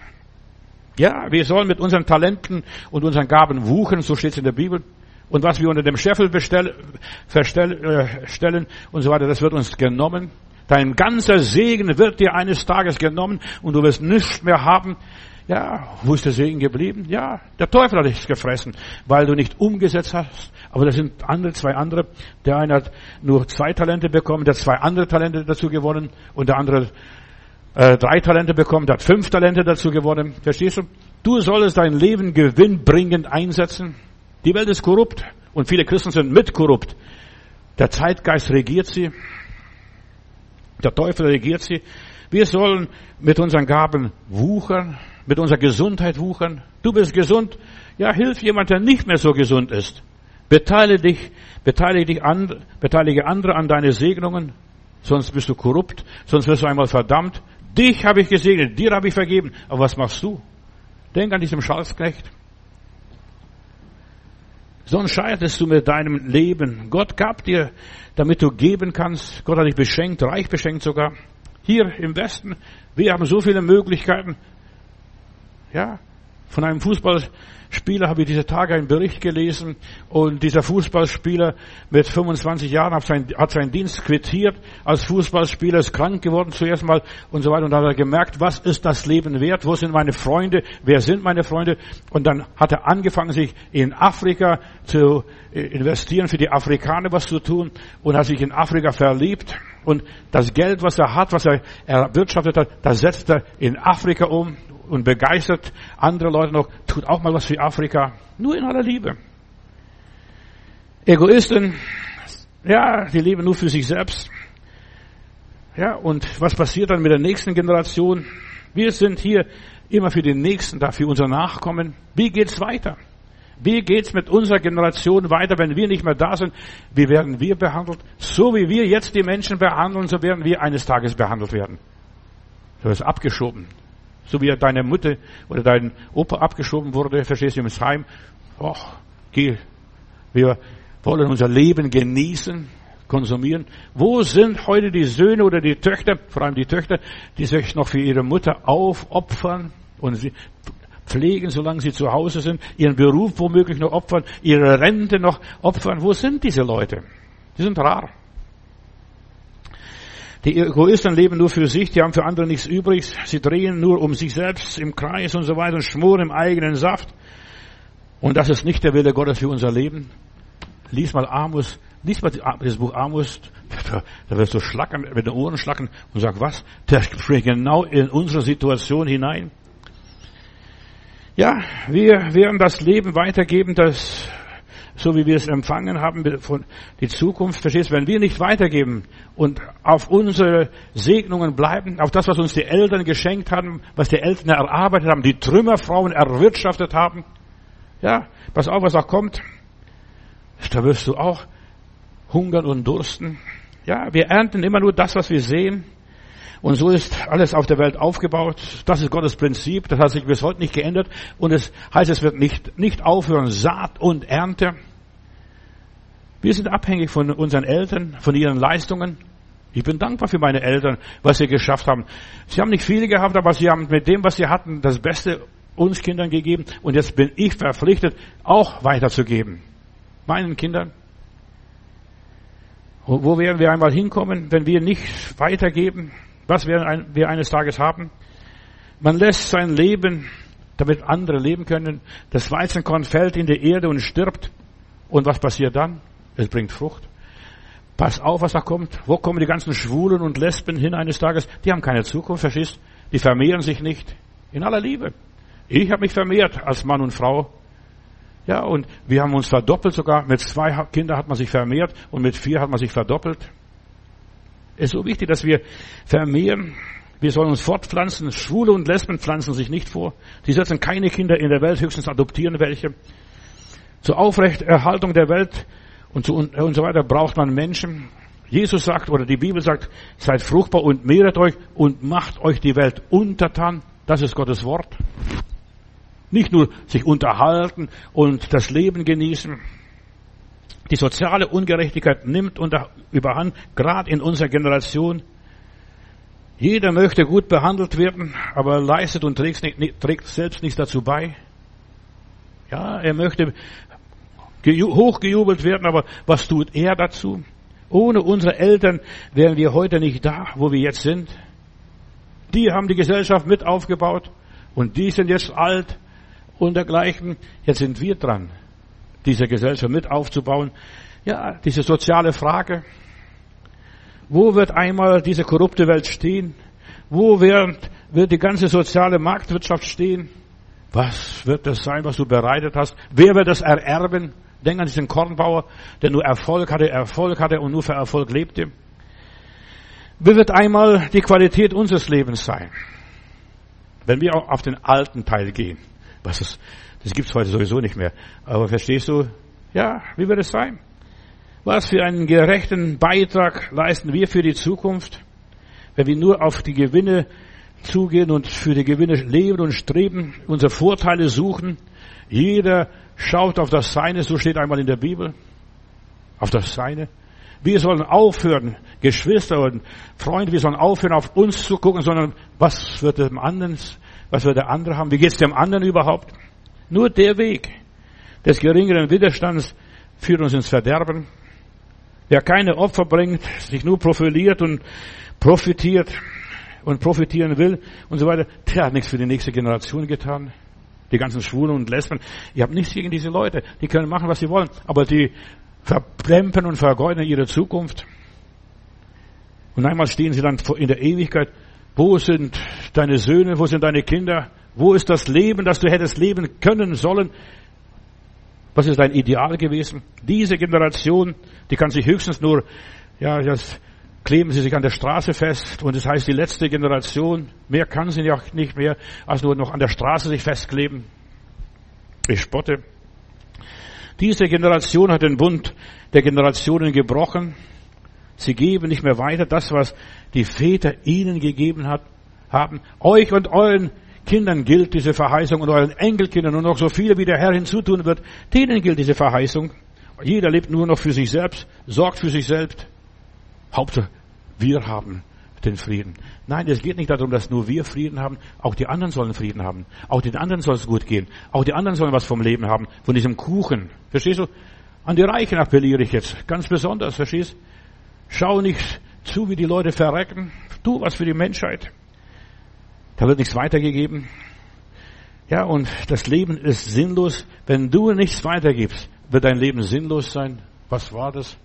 Ja, wir sollen mit unseren Talenten und unseren Gaben wuchen, so steht es in der Bibel. Und was wir unter dem Scheffel bestell, äh, stellen und so weiter, das wird uns genommen. Dein ganzer Segen wird dir eines Tages genommen und du wirst nichts mehr haben. Ja, wo ist der Segen geblieben? Ja, der Teufel hat dich gefressen, weil du nicht umgesetzt hast. Aber das sind andere, zwei andere. Der eine hat nur zwei Talente bekommen, der hat zwei andere Talente dazu gewonnen und der andere äh, drei Talente bekommen, der hat fünf Talente dazu gewonnen. Verstehst du? Du solltest dein Leben gewinnbringend einsetzen. Die Welt ist korrupt und viele Christen sind mit korrupt. Der Zeitgeist regiert sie. Der Teufel regiert sie. Wir sollen mit unseren Gaben wuchern mit unserer Gesundheit wuchern. Du bist gesund. Ja, hilf jemand, der nicht mehr so gesund ist. Beteilige dich, beteilige dich an, beteilige andere an deine Segnungen. Sonst bist du korrupt. Sonst wirst du einmal verdammt. Dich habe ich gesegnet. Dir habe ich vergeben. Aber was machst du? Denk an diesem Schalzknecht. Sonst scheiterst du mit deinem Leben. Gott gab dir, damit du geben kannst. Gott hat dich beschenkt, reich beschenkt sogar. Hier im Westen, wir haben so viele Möglichkeiten. Ja, von einem Fußballspieler habe ich diese Tage einen Bericht gelesen und dieser Fußballspieler mit 25 Jahren hat, sein, hat seinen Dienst quittiert als Fußballspieler, ist krank geworden zuerst mal und so weiter. Und dann hat er gemerkt, was ist das Leben wert, wo sind meine Freunde, wer sind meine Freunde? Und dann hat er angefangen, sich in Afrika zu äh, investieren, für die Afrikaner was zu tun und hat sich in Afrika verliebt und das Geld, was er hat, was er erwirtschaftet hat, das setzt er in Afrika um und begeistert andere Leute noch, tut auch mal was für Afrika. Nur in aller Liebe. Egoisten, ja, die leben nur für sich selbst. Ja, und was passiert dann mit der nächsten Generation? Wir sind hier immer für den Nächsten da, für unser Nachkommen. Wie geht's weiter? Wie geht's mit unserer Generation weiter, wenn wir nicht mehr da sind? Wie werden wir behandelt? So wie wir jetzt die Menschen behandeln, so werden wir eines Tages behandelt werden. Du wirst abgeschoben. So wie deine Mutter oder dein Opa abgeschoben wurde, verstehst du, ins Heim. Och, geh. Wir wollen unser Leben genießen, konsumieren. Wo sind heute die Söhne oder die Töchter, vor allem die Töchter, die sich noch für ihre Mutter aufopfern und sie pflegen, solange sie zu Hause sind, ihren Beruf womöglich noch opfern, ihre Rente noch opfern. Wo sind diese Leute? Die sind rar. Die Egoisten leben nur für sich, die haben für andere nichts übrig. Sie drehen nur um sich selbst im Kreis und so weiter und schmoren im eigenen Saft. Und das ist nicht der Wille Gottes für unser Leben. Lies mal Amos, lies mal das Buch Amos, da wirst du schlackern, mit den Ohren schlacken und sag, was? Der spricht genau in unsere Situation hinein. Ja, wir werden das Leben weitergeben, das, so wie wir es empfangen haben, von die Zukunft, verstehst du, wenn wir nicht weitergeben und auf unsere Segnungen bleiben, auf das, was uns die Eltern geschenkt haben, was die Eltern erarbeitet haben, die Trümmerfrauen erwirtschaftet haben, ja, pass auf, was auch kommt, da wirst du auch hungern und dursten. Ja, wir ernten immer nur das, was wir sehen. Und so ist alles auf der Welt aufgebaut. Das ist Gottes Prinzip. Das hat sich bis heute nicht geändert. Und es heißt, es wird nicht, nicht aufhören. Saat und Ernte. Wir sind abhängig von unseren Eltern, von ihren Leistungen. Ich bin dankbar für meine Eltern, was sie geschafft haben. Sie haben nicht viele gehabt, aber sie haben mit dem, was sie hatten, das Beste uns Kindern gegeben. Und jetzt bin ich verpflichtet, auch weiterzugeben. Meinen Kindern. Wo werden wir einmal hinkommen, wenn wir nicht weitergeben? Was werden wir eines Tages haben? Man lässt sein Leben, damit andere leben können. Das Weizenkorn fällt in die Erde und stirbt. Und was passiert dann? Es bringt Frucht. Pass auf, was da kommt. Wo kommen die ganzen Schwulen und Lesben hin eines Tages? Die haben keine Zukunft, verstehst? Die vermehren sich nicht. In aller Liebe. Ich habe mich vermehrt als Mann und Frau. Ja, und wir haben uns verdoppelt sogar. Mit zwei Kindern hat man sich vermehrt und mit vier hat man sich verdoppelt. Es ist so wichtig, dass wir vermehren. Wir sollen uns fortpflanzen. Schwule und Lesben pflanzen sich nicht vor. Die setzen keine Kinder in der Welt, höchstens adoptieren welche. Zur Aufrechterhaltung der Welt und, so, und so weiter braucht man Menschen. Jesus sagt, oder die Bibel sagt, seid fruchtbar und mehret euch und macht euch die Welt untertan. Das ist Gottes Wort. Nicht nur sich unterhalten und das Leben genießen. Die soziale Ungerechtigkeit nimmt unter, überhand, gerade in unserer Generation. Jeder möchte gut behandelt werden, aber leistet und trägt, nicht, trägt selbst nichts dazu bei. Ja, er möchte hochgejubelt werden, aber was tut er dazu? Ohne unsere Eltern wären wir heute nicht da, wo wir jetzt sind. Die haben die Gesellschaft mit aufgebaut und die sind jetzt alt und dergleichen. Jetzt sind wir dran diese Gesellschaft mit aufzubauen. Ja, diese soziale Frage. Wo wird einmal diese korrupte Welt stehen? Wo wird, wird die ganze soziale Marktwirtschaft stehen? Was wird das sein, was du bereitet hast? Wer wird das ererben? Denk an diesen Kornbauer, der nur Erfolg hatte, Erfolg hatte und nur für Erfolg lebte. Wie wird einmal die Qualität unseres Lebens sein? Wenn wir auf den alten Teil gehen. Was ist, das gibt's heute sowieso nicht mehr. Aber verstehst du? Ja, wie wird es sein? Was für einen gerechten Beitrag leisten wir für die Zukunft, wenn wir nur auf die Gewinne zugehen und für die Gewinne leben und streben, unsere Vorteile suchen? Jeder schaut auf das Seine, so steht einmal in der Bibel. Auf das Seine. Wir sollen aufhören, Geschwister und Freunde, wir sollen aufhören, auf uns zu gucken, sondern was wird dem anderen, was wird der andere haben? Wie geht's dem anderen überhaupt? Nur der Weg des geringeren Widerstands führt uns ins Verderben. Wer keine Opfer bringt, sich nur profiliert und profitiert und profitieren will und so weiter, der hat nichts für die nächste Generation getan. Die ganzen Schwulen und Lesben, ihr habt nichts gegen diese Leute. Die können machen, was sie wollen, aber die verplempern und vergeuden ihre Zukunft. Und einmal stehen sie dann in der Ewigkeit. Wo sind deine Söhne? Wo sind deine Kinder? Wo ist das Leben, das du hättest leben können sollen? Was ist dein Ideal gewesen? Diese Generation, die kann sich höchstens nur, ja, das kleben sie sich an der Straße fest und das heißt die letzte Generation. Mehr kann sie ja nicht mehr, als nur noch an der Straße sich festkleben. Ich spotte. Diese Generation hat den Bund der Generationen gebrochen. Sie geben nicht mehr weiter das, was die Väter ihnen gegeben hat, haben. Euch und euren Kindern gilt diese Verheißung und euren Enkelkindern und noch so viele, wie der Herr hinzutun wird, denen gilt diese Verheißung. Jeder lebt nur noch für sich selbst, sorgt für sich selbst. Hauptsache, wir haben den Frieden. Nein, es geht nicht darum, dass nur wir Frieden haben, auch die anderen sollen Frieden haben. Auch den anderen soll es gut gehen. Auch die anderen sollen was vom Leben haben, von diesem Kuchen. Verstehst du? An die Reichen appelliere ich jetzt, ganz besonders, verstehst? Schau nicht zu, wie die Leute verrecken. Tu was für die Menschheit. Da wird nichts weitergegeben. Ja, und das Leben ist sinnlos. Wenn du nichts weitergibst, wird dein Leben sinnlos sein. Was war das?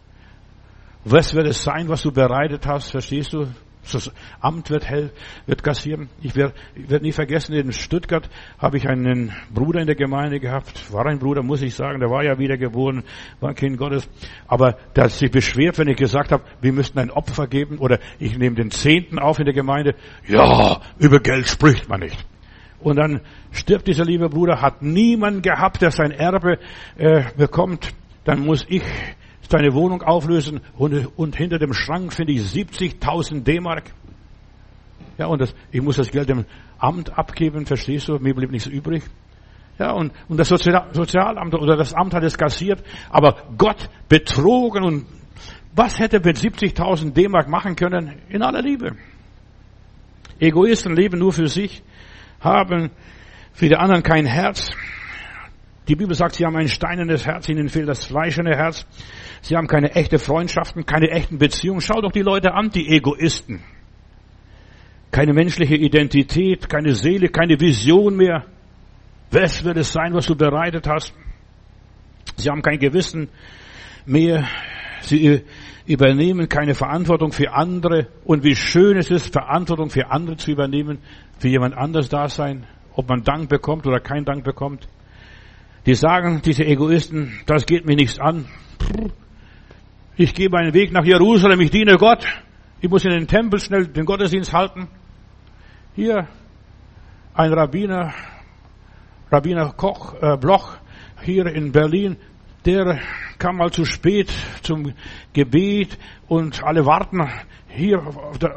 Was wird es sein, was du bereitet hast? Verstehst du? Das Amt wird hell, wird kassieren. Ich werde, ich werde nie vergessen, in Stuttgart habe ich einen Bruder in der Gemeinde gehabt. War ein Bruder, muss ich sagen. Der war ja wiedergeboren, war ein Kind Gottes. Aber der hat sich beschwert, wenn ich gesagt habe, wir müssten ein Opfer geben oder ich nehme den Zehnten auf in der Gemeinde. Ja, über Geld spricht man nicht. Und dann stirbt dieser liebe Bruder, hat niemand gehabt, der sein Erbe äh, bekommt. Dann muss ich seine Wohnung auflösen und, und hinter dem Schrank finde ich 70.000 D-Mark. Ja, und das, ich muss das Geld dem Amt abgeben, verstehst du? Mir blieb nichts übrig. Ja, und, und das Sozial, Sozialamt oder das Amt hat es kassiert, aber Gott betrogen und was hätte mit 70.000 D-Mark machen können? In aller Liebe. Egoisten leben nur für sich, haben für die anderen kein Herz. Die Bibel sagt, sie haben ein steinernes Herz, ihnen fehlt das fleischende Herz. Sie haben keine echte Freundschaften, keine echten Beziehungen. Schau doch die Leute an, die Egoisten. Keine menschliche Identität, keine Seele, keine Vision mehr. Was wird es sein, was du bereitet hast? Sie haben kein Gewissen mehr. Sie übernehmen keine Verantwortung für andere. Und wie schön es ist, Verantwortung für andere zu übernehmen, für jemand anders da sein, ob man Dank bekommt oder kein Dank bekommt. Die sagen, diese Egoisten, das geht mir nichts an. Ich gehe meinen Weg nach Jerusalem, ich diene Gott. Ich muss in den Tempel schnell den Gottesdienst halten. Hier ein Rabbiner, Rabbiner Koch, äh, Bloch, hier in Berlin, der kam mal zu spät zum Gebet und alle warten hier,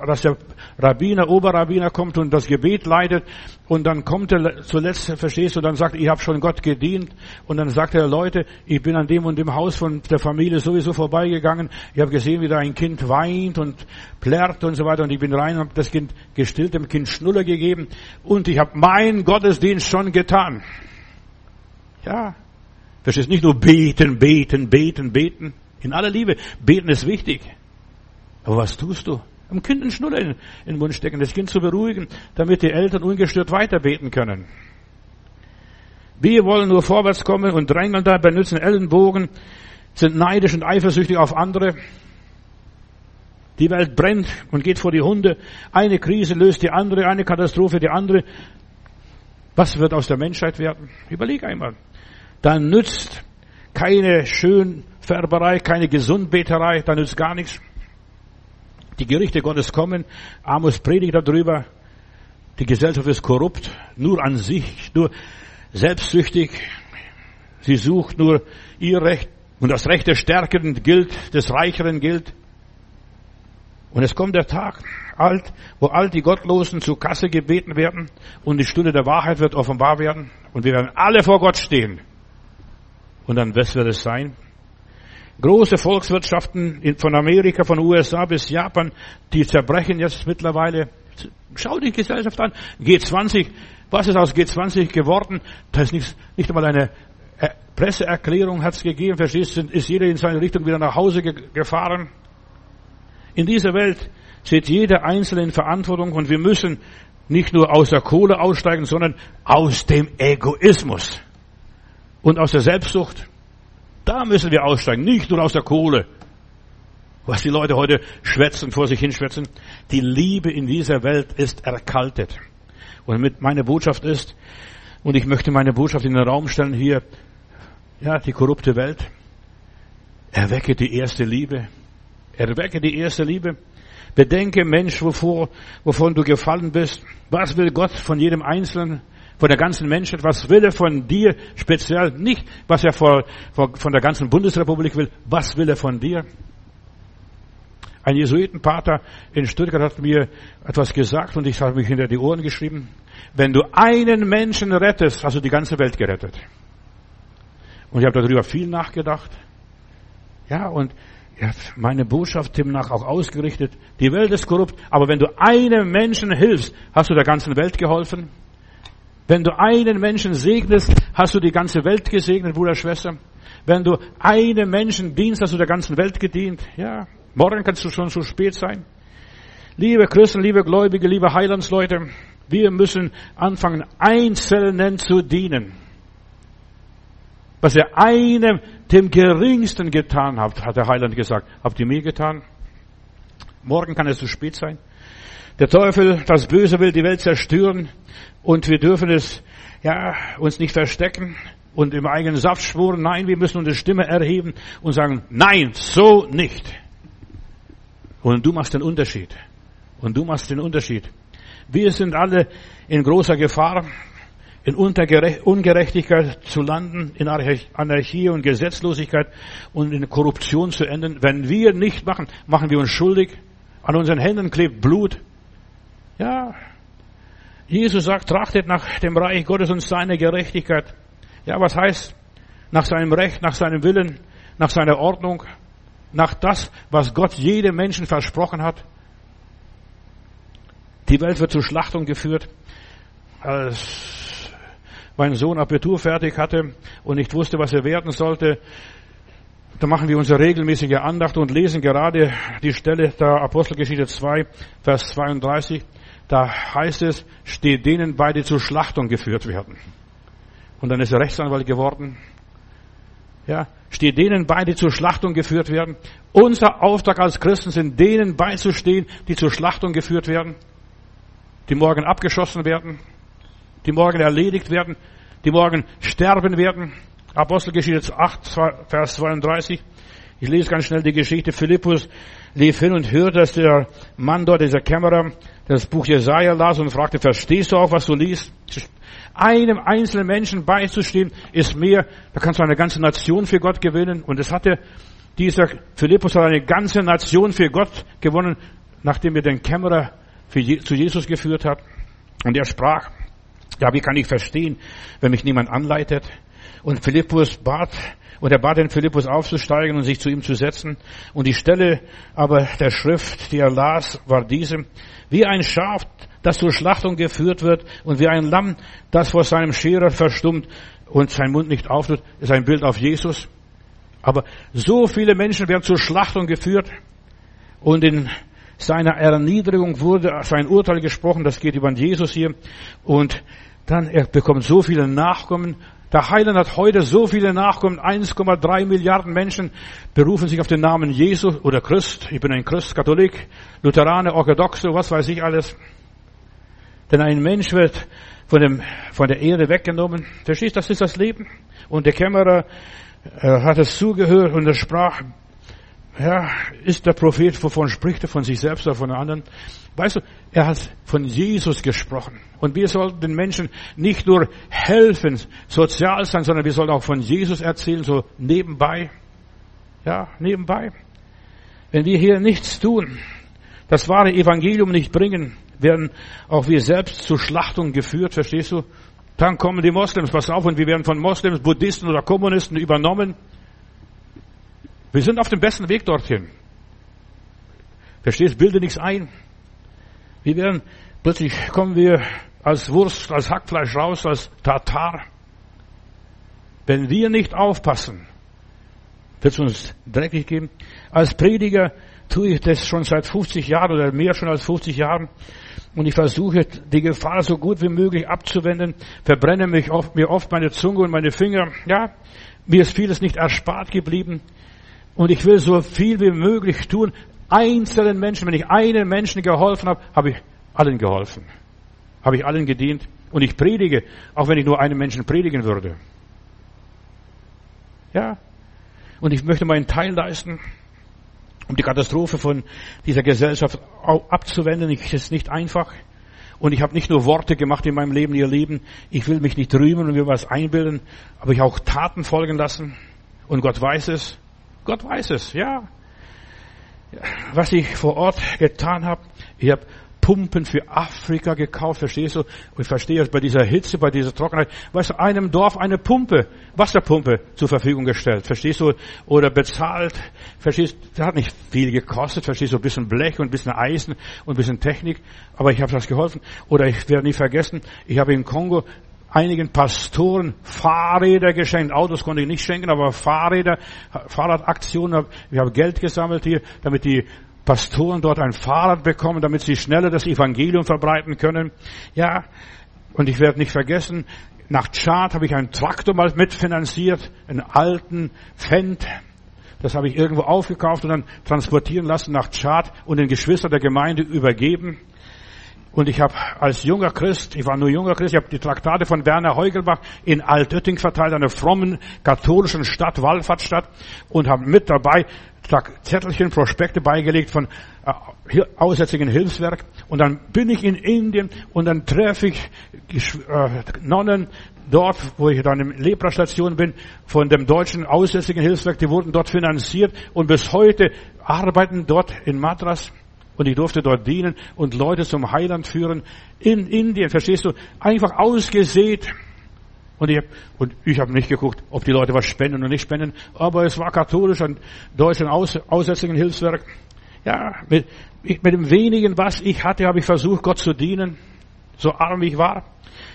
dass der Rabbiner, Oberrabbiner kommt und das Gebet leitet. Und dann kommt er zuletzt, verstehst du, dann sagt, ich habe schon Gott gedient. Und dann sagt er, Leute, ich bin an dem und dem Haus von der Familie sowieso vorbeigegangen, ich habe gesehen, wie da ein Kind weint und plärrt und so weiter. Und ich bin rein und habe das Kind gestillt, dem Kind Schnuller gegeben. Und ich habe meinen Gottesdienst schon getan. Ja, verstehst nicht nur beten, beten, beten, beten. In aller Liebe, beten ist wichtig. Aber was tust du? Dem Kind einen Schnuller in, den Mund stecken, das Kind zu beruhigen, damit die Eltern ungestört weiterbeten können. Wir wollen nur vorwärts kommen und drängeln da, benutzen Ellenbogen, sind neidisch und eifersüchtig auf andere. Die Welt brennt und geht vor die Hunde. Eine Krise löst die andere, eine Katastrophe die andere. Was wird aus der Menschheit werden? Überleg einmal. Dann nützt keine Schönfärberei, keine Gesundbeterei, da nützt gar nichts. Die Gerichte Gottes kommen. Amos predigt darüber. Die Gesellschaft ist korrupt, nur an sich, nur selbstsüchtig. Sie sucht nur ihr Recht. Und das Recht des Stärkeren gilt, des Reicheren gilt. Und es kommt der Tag, alt, wo all die Gottlosen zur Kasse gebeten werden und die Stunde der Wahrheit wird offenbar werden und wir werden alle vor Gott stehen. Und dann, was wird es sein? Große Volkswirtschaften von Amerika, von USA bis Japan, die zerbrechen jetzt mittlerweile. Schau die Gesellschaft an. G20, was ist aus G20 geworden? Da ist nicht, nicht einmal eine äh, Presseerklärung hat es gegeben. Verstehst du, ist jeder in seine Richtung wieder nach Hause gefahren. In dieser Welt steht jeder Einzelne in Verantwortung und wir müssen nicht nur aus der Kohle aussteigen, sondern aus dem Egoismus und aus der Selbstsucht. Da müssen wir aussteigen, nicht nur aus der Kohle. Was die Leute heute schwätzen, vor sich hinschwätzen. Die Liebe in dieser Welt ist erkaltet. Und mit meine Botschaft ist, und ich möchte meine Botschaft in den Raum stellen hier, ja, die korrupte Welt. Erwecke die erste Liebe. Erwecke die erste Liebe. Bedenke, Mensch, wovor, wovon du gefallen bist. Was will Gott von jedem Einzelnen? Von der ganzen Menschheit, was will er von dir speziell, nicht was er vor, vor, von der ganzen Bundesrepublik will, was will er von dir? Ein Jesuitenpater in Stuttgart hat mir etwas gesagt und ich habe mich hinter die Ohren geschrieben. Wenn du einen Menschen rettest, hast du die ganze Welt gerettet. Und ich habe darüber viel nachgedacht. Ja, und er hat meine Botschaft demnach auch ausgerichtet. Die Welt ist korrupt, aber wenn du einem Menschen hilfst, hast du der ganzen Welt geholfen. Wenn du einen Menschen segnest, hast du die ganze Welt gesegnet, Bruder, Schwester. Wenn du einem Menschen dienst, hast du der ganzen Welt gedient. Ja, morgen kannst du schon zu spät sein. Liebe Christen, liebe Gläubige, liebe Heilandsleute, wir müssen anfangen, Einzelnen zu dienen. Was ihr einem, dem Geringsten getan habt, hat der Heiland gesagt, habt ihr mir getan? Morgen kann es zu spät sein. Der Teufel, das Böse will die Welt zerstören und wir dürfen es, ja, uns nicht verstecken und im eigenen Saft schworen. Nein, wir müssen unsere Stimme erheben und sagen, nein, so nicht. Und du machst den Unterschied. Und du machst den Unterschied. Wir sind alle in großer Gefahr, in Ungerechtigkeit zu landen, in Anarchie und Gesetzlosigkeit und in Korruption zu enden. Wenn wir nicht machen, machen wir uns schuldig. An unseren Händen klebt Blut. Ja. Jesus sagt, trachtet nach dem Reich Gottes und seiner Gerechtigkeit. Ja, was heißt? Nach seinem Recht, nach seinem Willen, nach seiner Ordnung, nach das, was Gott jedem Menschen versprochen hat. Die Welt wird zur Schlachtung geführt. Als mein Sohn Abitur fertig hatte und nicht wusste, was er werden sollte, da machen wir unsere regelmäßige Andacht und lesen gerade die Stelle der Apostelgeschichte 2, Vers 32. Da heißt es, steht denen bei, die zur Schlachtung geführt werden. Und dann ist er Rechtsanwalt geworden. Ja, steht denen bei, die zur Schlachtung geführt werden. Unser Auftrag als Christen sind denen beizustehen, die zur Schlachtung geführt werden, die morgen abgeschossen werden, die morgen erledigt werden, die morgen sterben werden. Apostelgeschichte 8, Vers 32. Ich lese ganz schnell die Geschichte. Philippus lief hin und hörte, dass der Mann dort, dieser Kämmerer, das Buch Jesaja las und fragte, verstehst du auch, was du liest? Einem einzelnen Menschen beizustehen, ist mehr, da kannst du eine ganze Nation für Gott gewinnen. Und es hatte dieser Philippus hat eine ganze Nation für Gott gewonnen, nachdem er den Kämmerer für, zu Jesus geführt hat. Und er sprach, ja, wie kann ich verstehen, wenn mich niemand anleitet? Und Philippus bat, und er bat den Philippus aufzusteigen und sich zu ihm zu setzen. Und die Stelle aber der Schrift, die er las, war diese. Wie ein Schaf, das zur Schlachtung geführt wird und wie ein Lamm, das vor seinem Scherer verstummt und sein Mund nicht auftut, ist ein Bild auf Jesus. Aber so viele Menschen werden zur Schlachtung geführt und in seiner Erniedrigung wurde sein Urteil gesprochen, das geht über Jesus hier und dann er bekommt so viele Nachkommen der Heiland hat heute so viele Nachkommen, 1,3 Milliarden Menschen berufen sich auf den Namen Jesu oder Christ. Ich bin ein Christ, Katholik, Lutheraner, Orthodoxe, was weiß ich alles. Denn ein Mensch wird von, dem, von der Erde weggenommen. Verstehst, das ist das Leben. Und der Kämmerer äh, hat es zugehört und er sprach, ja, ist der Prophet, wovon spricht er, von sich selbst oder von anderen? Weißt du, er hat von Jesus gesprochen. Und wir sollten den Menschen nicht nur helfen, sozial sein, sondern wir sollten auch von Jesus erzählen, so nebenbei. Ja, nebenbei. Wenn wir hier nichts tun, das wahre Evangelium nicht bringen, werden auch wir selbst zur Schlachtung geführt, verstehst du? Dann kommen die Moslems, pass auf, und wir werden von Moslems, Buddhisten oder Kommunisten übernommen. Wir sind auf dem besten Weg dorthin. Verstehst, bilde nichts ein. Wir werden, plötzlich kommen wir als Wurst, als Hackfleisch raus, als Tatar. Wenn wir nicht aufpassen, wird es uns dreckig geben. Als Prediger tue ich das schon seit 50 Jahren oder mehr schon als 50 Jahren. Und ich versuche, die Gefahr so gut wie möglich abzuwenden, verbrenne mich oft, mir oft meine Zunge und meine Finger. Ja, mir ist vieles nicht erspart geblieben. Und ich will so viel wie möglich tun. Einzelnen Menschen, wenn ich einen Menschen geholfen habe, habe ich allen geholfen. Habe ich allen gedient. Und ich predige, auch wenn ich nur einen Menschen predigen würde. Ja. Und ich möchte meinen Teil leisten, um die Katastrophe von dieser Gesellschaft abzuwenden. Ich ist nicht einfach. Und ich habe nicht nur Worte gemacht in meinem Leben, ihr Leben. Ich will mich nicht rühmen und mir was einbilden, aber ich auch Taten folgen lassen. Und Gott weiß es. Gott weiß es, ja. Was ich vor Ort getan habe, ich habe Pumpen für Afrika gekauft, verstehst du? Und ich verstehe bei dieser Hitze, bei dieser Trockenheit, du, einem Dorf eine Pumpe, Wasserpumpe zur Verfügung gestellt, verstehst du? Oder bezahlt, verstehst du? Das hat nicht viel gekostet, verstehst du? Ein bisschen Blech und ein bisschen Eisen und ein bisschen Technik, aber ich habe das geholfen. Oder ich werde nie vergessen, ich habe in Kongo einigen Pastoren Fahrräder geschenkt. Autos konnte ich nicht schenken, aber Fahrräder, Fahrradaktionen. Wir haben Geld gesammelt hier, damit die Pastoren dort ein Fahrrad bekommen, damit sie schneller das Evangelium verbreiten können. Ja, und ich werde nicht vergessen, nach Tschad habe ich einen Traktor mal mitfinanziert, einen alten Fendt. Das habe ich irgendwo aufgekauft und dann transportieren lassen nach Tschad und den Geschwistern der Gemeinde übergeben. Und ich habe als junger Christ, ich war nur junger Christ, ich habe die Traktate von Werner Heugelbach in Altötting verteilt, einer frommen katholischen Stadt, Wallfahrtsstadt, und habe mit dabei Zettelchen, Prospekte beigelegt von äh, Aussätzigen Hilfswerk. Und dann bin ich in Indien und dann treffe ich äh, Nonnen dort, wo ich dann in Lepra-Station bin, von dem deutschen Aussätzigen Hilfswerk, die wurden dort finanziert und bis heute arbeiten dort in Madras. Und ich durfte dort dienen und Leute zum Heiland führen in Indien, verstehst du? Einfach ausgesät. Und ich habe und ich hab nicht geguckt, ob die Leute was spenden oder nicht spenden, aber es war katholisch und deutschen Aus, Aussätzigen Hilfswerk. Ja, mit, mit dem wenigen, was ich hatte, habe ich versucht, Gott zu dienen, so arm ich war.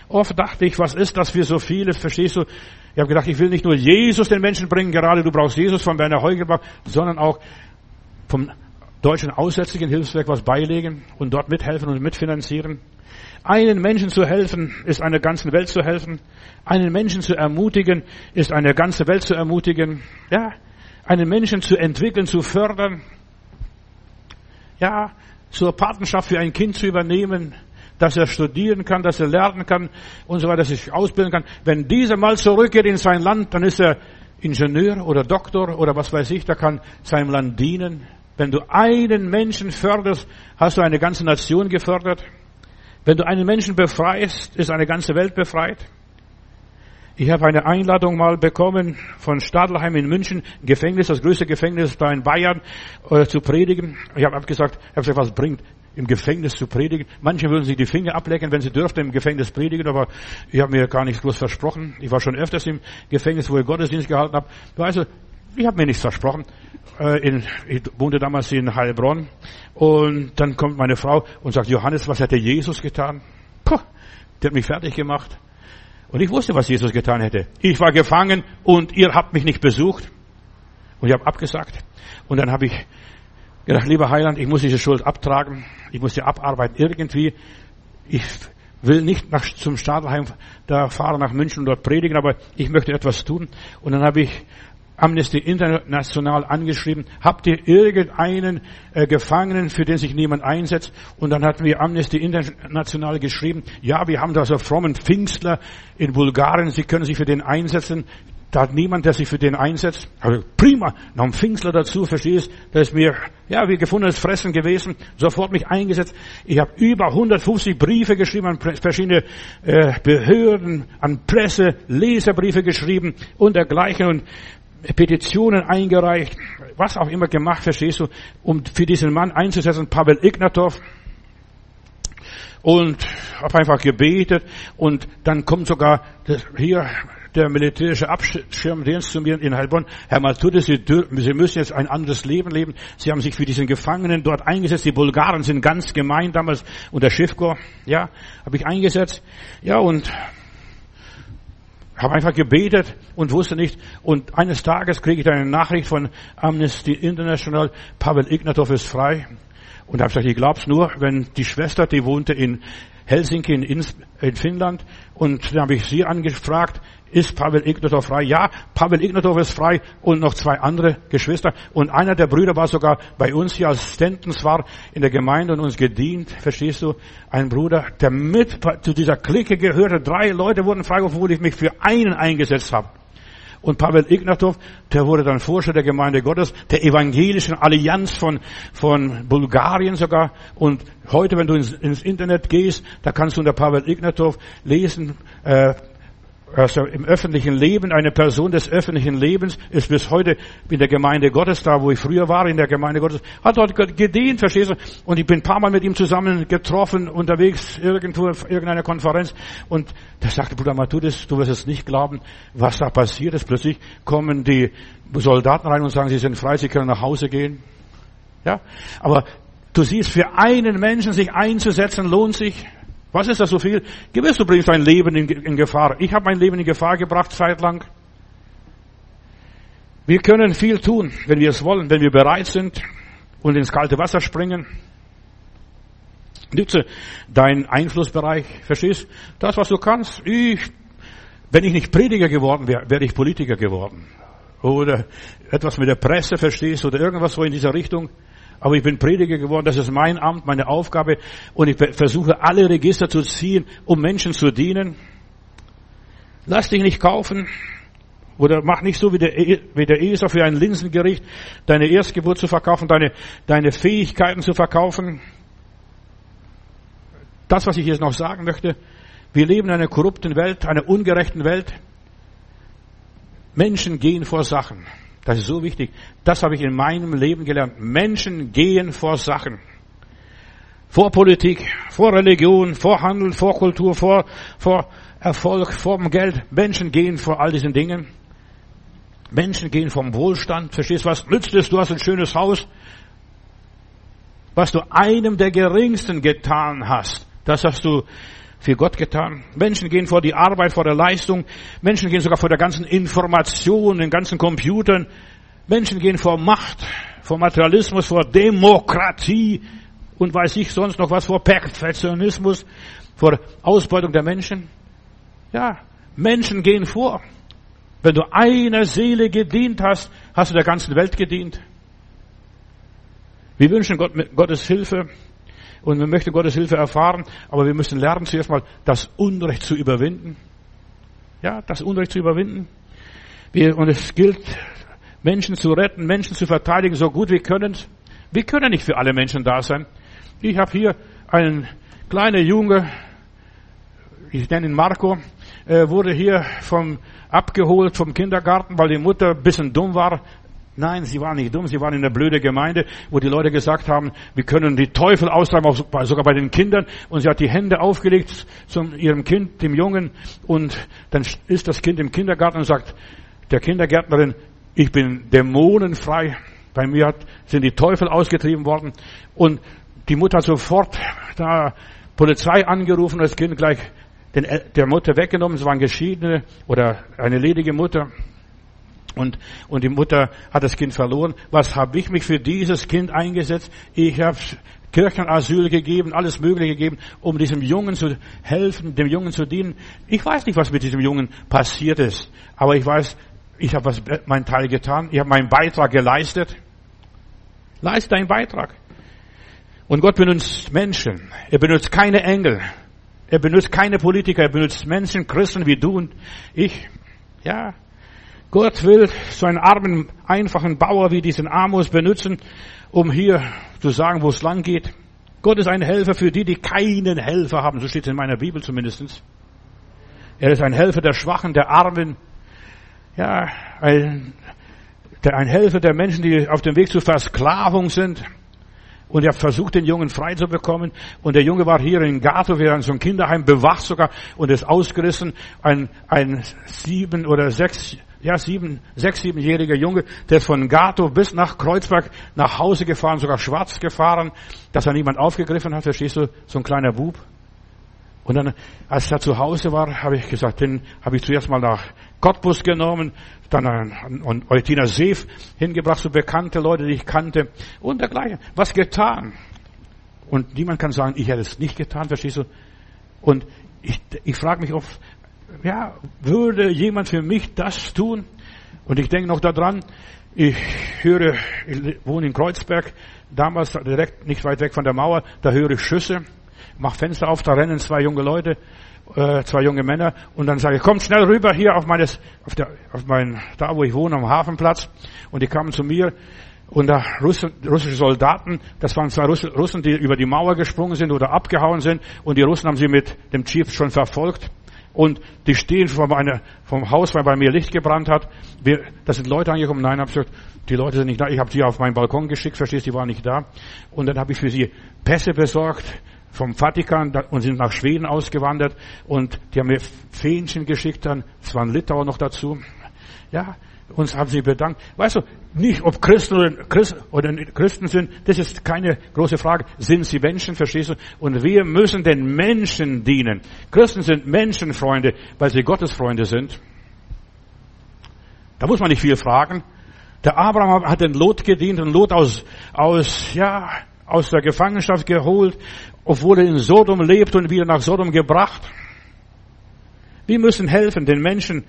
Oft dachte ich, was ist das für so viele, verstehst du? Ich habe gedacht, ich will nicht nur Jesus den Menschen bringen, gerade du brauchst Jesus von Werner Heugelbach, sondern auch vom deutschen Aussätzigen Hilfswerk was beilegen und dort mithelfen und mitfinanzieren. Einen Menschen zu helfen, ist einer ganzen Welt zu helfen. Einen Menschen zu ermutigen, ist eine ganze Welt zu ermutigen. Ja, einen Menschen zu entwickeln, zu fördern. Ja, zur Patenschaft für ein Kind zu übernehmen, dass er studieren kann, dass er lernen kann und so weiter, dass er sich ausbilden kann. Wenn dieser mal zurückgeht in sein Land, dann ist er Ingenieur oder Doktor oder was weiß ich, der kann seinem Land dienen. Wenn du einen Menschen förderst, hast du eine ganze Nation gefördert. Wenn du einen Menschen befreist, ist eine ganze Welt befreit. Ich habe eine Einladung mal bekommen von Stadelheim in München, Gefängnis, das größte Gefängnis da in Bayern, äh, zu predigen. Ich habe gesagt, ich gesagt, was bringt im Gefängnis zu predigen? Manche würden sich die Finger ablecken, wenn sie dürften im Gefängnis predigen, aber ich habe mir gar nichts bloß versprochen. Ich war schon öfters im Gefängnis, wo ich Gottesdienst gehalten habe. Also, ich habe mir nichts versprochen. Äh, in, ich wohnte damals in Heilbronn und dann kommt meine Frau und sagt, Johannes, was hätte Jesus getan? Puh, der hat mich fertig gemacht. Und ich wusste, was Jesus getan hätte. Ich war gefangen und ihr habt mich nicht besucht. Und ich habe abgesagt. Und dann habe ich gedacht, lieber Heiland, ich muss diese Schuld abtragen. Ich muss sie abarbeiten irgendwie. Ich will nicht nach, zum Stadelheim da fahren nach München und dort predigen, aber ich möchte etwas tun. Und dann habe ich Amnesty International angeschrieben, habt ihr irgendeinen äh, Gefangenen, für den sich niemand einsetzt? Und dann hatten wir Amnesty International geschrieben, ja, wir haben da so frommen Pfingstler in Bulgarien, sie können sich für den einsetzen. Da hat niemand, der sich für den einsetzt. Also prima, noch ein Pfingstler dazu, verstehst? Das ist mir, ja, wie gefundenes Fressen gewesen. Sofort mich eingesetzt. Ich habe über 150 Briefe geschrieben an verschiedene äh, Behörden, an Presse, Leserbriefe geschrieben und dergleichen. Und Petitionen eingereicht, was auch immer gemacht, verstehst du, um für diesen Mann einzusetzen, Pavel Ignatov. Und habe einfach gebetet und dann kommt sogar hier der militärische Abschirmdienst zu mir in Heilbronn. Herr Maltude, Sie, Sie müssen jetzt ein anderes Leben leben. Sie haben sich für diesen Gefangenen dort eingesetzt. Die Bulgaren sind ganz gemein damals unter Schiffko. Ja, habe ich eingesetzt. Ja, und habe einfach gebetet und wusste nicht. Und eines Tages kriege ich eine Nachricht von Amnesty International, Pavel Ignatov ist frei. Und habe gesagt, ich glaub's nur, wenn die Schwester, die wohnte in Helsinki in, in Finnland, und dann habe ich sie angefragt, ist Pavel Ignatov frei? Ja, Pavel Ignatov ist frei und noch zwei andere Geschwister. Und einer der Brüder war sogar bei uns hier als Stentens war in der Gemeinde und uns gedient. Verstehst du? Ein Bruder, der mit zu dieser Clique gehörte. Drei Leute wurden freigerufen, wo ich mich für einen eingesetzt habe. Und Pavel Ignatov, der wurde dann Vorsteher der Gemeinde Gottes, der evangelischen Allianz von, von Bulgarien sogar. Und heute, wenn du ins, ins Internet gehst, da kannst du unter Pavel Ignatov lesen, äh, also im öffentlichen Leben, eine Person des öffentlichen Lebens, ist bis heute in der Gemeinde Gottes, da wo ich früher war, in der Gemeinde Gottes, hat dort gedient, verstehst du? Und ich bin ein paar Mal mit ihm zusammen getroffen, unterwegs, irgendwo, irgendeiner Konferenz. Und da sagte Bruder Matthäus, du wirst es nicht glauben, was da passiert ist. Plötzlich kommen die Soldaten rein und sagen, sie sind frei, sie können nach Hause gehen. Ja? Aber du siehst, für einen Menschen sich einzusetzen, lohnt sich. Was ist das so viel? Gewiss, du bringst dein Leben in, Gefahr. Ich habe mein Leben in Gefahr gebracht, zeitlang. Wir können viel tun, wenn wir es wollen, wenn wir bereit sind und ins kalte Wasser springen. Nütze deinen Einflussbereich, verstehst? Das, was du kannst. Ich, wenn ich nicht Prediger geworden wäre, wäre ich Politiker geworden. Oder etwas mit der Presse, verstehst? Oder irgendwas so in dieser Richtung. Aber ich bin Prediger geworden, das ist mein Amt, meine Aufgabe und ich versuche alle Register zu ziehen, um Menschen zu dienen. Lass dich nicht kaufen oder mach nicht so wie der, e, wie der Esau für ein Linsengericht, deine Erstgeburt zu verkaufen, deine, deine Fähigkeiten zu verkaufen. Das, was ich jetzt noch sagen möchte, wir leben in einer korrupten Welt, einer ungerechten Welt. Menschen gehen vor Sachen. Das ist so wichtig. Das habe ich in meinem Leben gelernt. Menschen gehen vor Sachen. Vor Politik, vor Religion, vor Handel, vor Kultur, vor, vor Erfolg, vor dem Geld. Menschen gehen vor all diesen Dingen. Menschen gehen vom Wohlstand. Verstehst du, was nützt es? Du hast ein schönes Haus. Was du einem der Geringsten getan hast, das hast du für Gott getan. Menschen gehen vor die Arbeit, vor der Leistung. Menschen gehen sogar vor der ganzen Information, den ganzen Computern. Menschen gehen vor Macht, vor Materialismus, vor Demokratie und weiß ich sonst noch was, vor Perfektionismus, vor Ausbeutung der Menschen. Ja, Menschen gehen vor. Wenn du einer Seele gedient hast, hast du der ganzen Welt gedient. Wir wünschen Gott, Gottes Hilfe und wir möchten Gottes Hilfe erfahren, aber wir müssen lernen, zuerst mal das Unrecht zu überwinden. Ja, das Unrecht zu überwinden. Wir, und es gilt, Menschen zu retten, Menschen zu verteidigen, so gut wir können. Wir können nicht für alle Menschen da sein. Ich habe hier einen kleinen Junge, ich nenne ihn Marco, wurde hier vom, abgeholt vom Kindergarten, weil die Mutter ein bisschen dumm war. Nein, sie waren nicht dumm, sie waren in einer blöde Gemeinde, wo die Leute gesagt haben, wir können die Teufel austreiben, sogar bei den Kindern. Und sie hat die Hände aufgelegt zu ihrem Kind, dem Jungen. Und dann ist das Kind im Kindergarten und sagt der Kindergärtnerin, ich bin dämonenfrei. Bei mir sind die Teufel ausgetrieben worden. Und die Mutter hat sofort da Polizei angerufen, das Kind gleich der Mutter weggenommen. Es waren Geschiedene oder eine ledige Mutter. Und, und die Mutter hat das Kind verloren. Was habe ich mich für dieses Kind eingesetzt? Ich habe Kirchenasyl gegeben, alles Mögliche gegeben, um diesem Jungen zu helfen, dem Jungen zu dienen. Ich weiß nicht, was mit diesem Jungen passiert ist, aber ich weiß, ich habe meinen Teil getan. Ich habe meinen Beitrag geleistet. Leiste deinen Beitrag. Und Gott benutzt Menschen. Er benutzt keine Engel. Er benutzt keine Politiker. Er benutzt Menschen, Christen wie du und ich. Ja, Gott will so einen armen, einfachen Bauer wie diesen Amos benutzen, um hier zu sagen, wo es lang geht. Gott ist ein Helfer für die, die keinen Helfer haben. So steht es in meiner Bibel zumindest. Er ist ein Helfer der Schwachen, der Armen. Ja, ein, der, ein Helfer der Menschen, die auf dem Weg zur Versklavung sind. Und er versucht, den Jungen frei zu bekommen. Und der Junge war hier in Gato, wir haben so ein Kinderheim bewacht sogar und ist ausgerissen. Ein, ein sieben oder sechs ja, sieben, sechs, siebenjähriger Junge, der ist von Gato bis nach Kreuzberg nach Hause gefahren, sogar schwarz gefahren, dass er niemand aufgegriffen hat, verstehst du, so ein kleiner Bub. Und dann, als er zu Hause war, habe ich gesagt, den habe ich zuerst mal nach Cottbus genommen, dann an Eutina Seef hingebracht, so bekannte Leute, die ich kannte und dergleichen. Was getan? Und niemand kann sagen, ich hätte es nicht getan, verstehst du? Und ich, ich frage mich oft, ja, würde jemand für mich das tun? Und ich denke noch daran, ich höre, ich wohne in Kreuzberg, damals direkt nicht weit weg von der Mauer, da höre ich Schüsse, mach Fenster auf, da rennen zwei junge Leute, äh, zwei junge Männer, und dann sage ich, kommt schnell rüber hier auf meines, auf der, auf mein, da wo ich wohne, am Hafenplatz, und die kamen zu mir, und da russische Soldaten, das waren zwei Russen, die über die Mauer gesprungen sind oder abgehauen sind, und die Russen haben sie mit dem Chief schon verfolgt, und die stehen vor meiner, vom Haus, weil bei mir Licht gebrannt hat. Wir, das sind Leute angekommen. Nein, hab ich gesagt, die Leute sind nicht da. Ich habe sie auf meinen Balkon geschickt, verstehst, die waren nicht da. Und dann habe ich für sie Pässe besorgt vom Vatikan und sind nach Schweden ausgewandert. Und die haben mir Fähnchen geschickt dann. Es waren Litauer noch dazu. Ja, uns haben sie bedankt. Weißt du, nicht ob Christen oder, Christ oder Christen sind, das ist keine große Frage. Sind sie Menschen, verstehst du? Und wir müssen den Menschen dienen. Christen sind Menschenfreunde, weil sie Gottesfreunde sind. Da muss man nicht viel fragen. Der Abraham hat den Lot gedient und Lot aus, aus, ja, aus der Gefangenschaft geholt, obwohl er in Sodom lebt und wieder nach Sodom gebracht. Wir müssen helfen, den Menschen,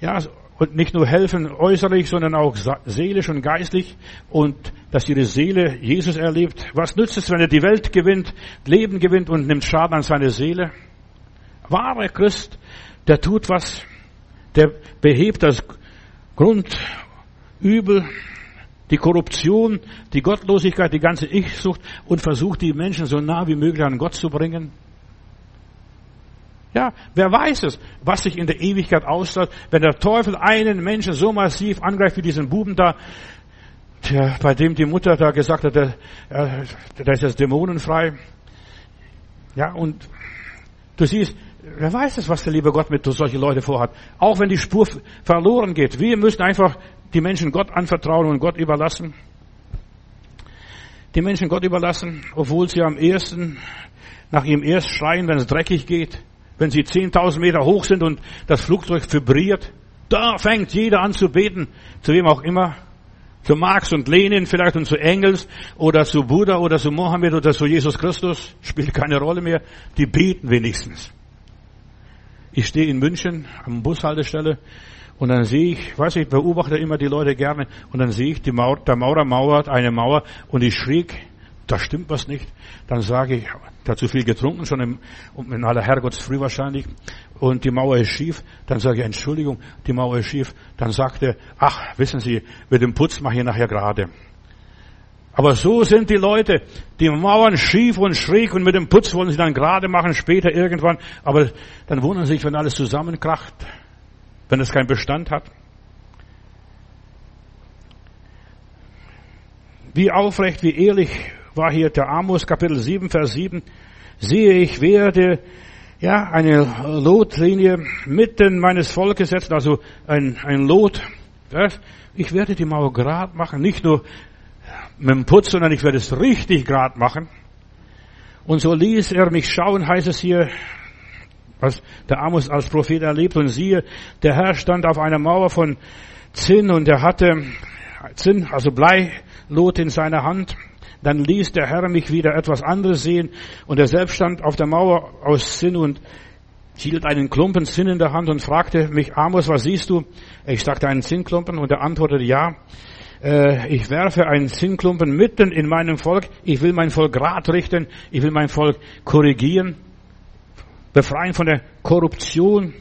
ja, und nicht nur helfen äußerlich, sondern auch seelisch und geistlich und dass ihre Seele Jesus erlebt. Was nützt es, wenn er die Welt gewinnt, Leben gewinnt und nimmt Schaden an seine Seele? Wahre Christ, der tut was, der behebt das Grundübel, die Korruption, die Gottlosigkeit, die ganze Ich-Sucht und versucht die Menschen so nah wie möglich an Gott zu bringen. Ja, wer weiß es, was sich in der Ewigkeit ausstrahlt, wenn der Teufel einen Menschen so massiv angreift wie diesen Buben da, der, bei dem die Mutter da gesagt hat, der, der ist jetzt dämonenfrei. Ja, und du siehst, wer weiß es, was der liebe Gott mit solchen Leuten vorhat. Auch wenn die Spur verloren geht. Wir müssen einfach die Menschen Gott anvertrauen und Gott überlassen. Die Menschen Gott überlassen, obwohl sie am ersten, nach ihrem erst schreien, wenn es dreckig geht wenn sie 10.000 Meter hoch sind und das Flugzeug vibriert, da fängt jeder an zu beten, zu wem auch immer, zu Marx und Lenin vielleicht und zu Engels oder zu Buddha oder zu Mohammed oder zu Jesus Christus, spielt keine Rolle mehr, die beten wenigstens. Ich stehe in München am Bushaltestelle und dann sehe ich, weiß ich, beobachte immer die Leute gerne und dann sehe ich, die Mauer, der Maurer mauert eine Mauer und ich schräg da stimmt was nicht, dann sage ich, hat zu viel getrunken, schon im, in aller Herrgottsfrüh wahrscheinlich, und die Mauer ist schief, dann sage ich, Entschuldigung, die Mauer ist schief, dann sagt er, ach, wissen Sie, mit dem Putz mache ich nachher gerade. Aber so sind die Leute, die Mauern schief und schräg und mit dem Putz wollen sie dann gerade machen, später irgendwann, aber dann wundern sie sich, wenn alles zusammenkracht, wenn es keinen Bestand hat. Wie aufrecht, wie ehrlich war hier der Amos Kapitel 7, Vers 7. Siehe, ich werde ja eine Lotlinie mitten meines Volkes setzen, also ein, ein Lot. Ich werde die Mauer grad machen, nicht nur mit dem Putz, sondern ich werde es richtig grad machen. Und so ließ er mich schauen, heißt es hier, was der Amos als Prophet erlebt. Und siehe, der Herr stand auf einer Mauer von Zinn und er hatte Zinn, also Bleilot in seiner Hand. Dann ließ der Herr mich wieder etwas anderes sehen und er selbst stand auf der Mauer aus Sinn und hielt einen Klumpen Sinn in der Hand und fragte mich, Amos, was siehst du? Ich sagte einen Zinnklumpen und er antwortete, ja, äh, ich werfe einen Zinnklumpen mitten in meinem Volk. Ich will mein Volk grad richten. Ich will mein Volk korrigieren, befreien von der Korruption.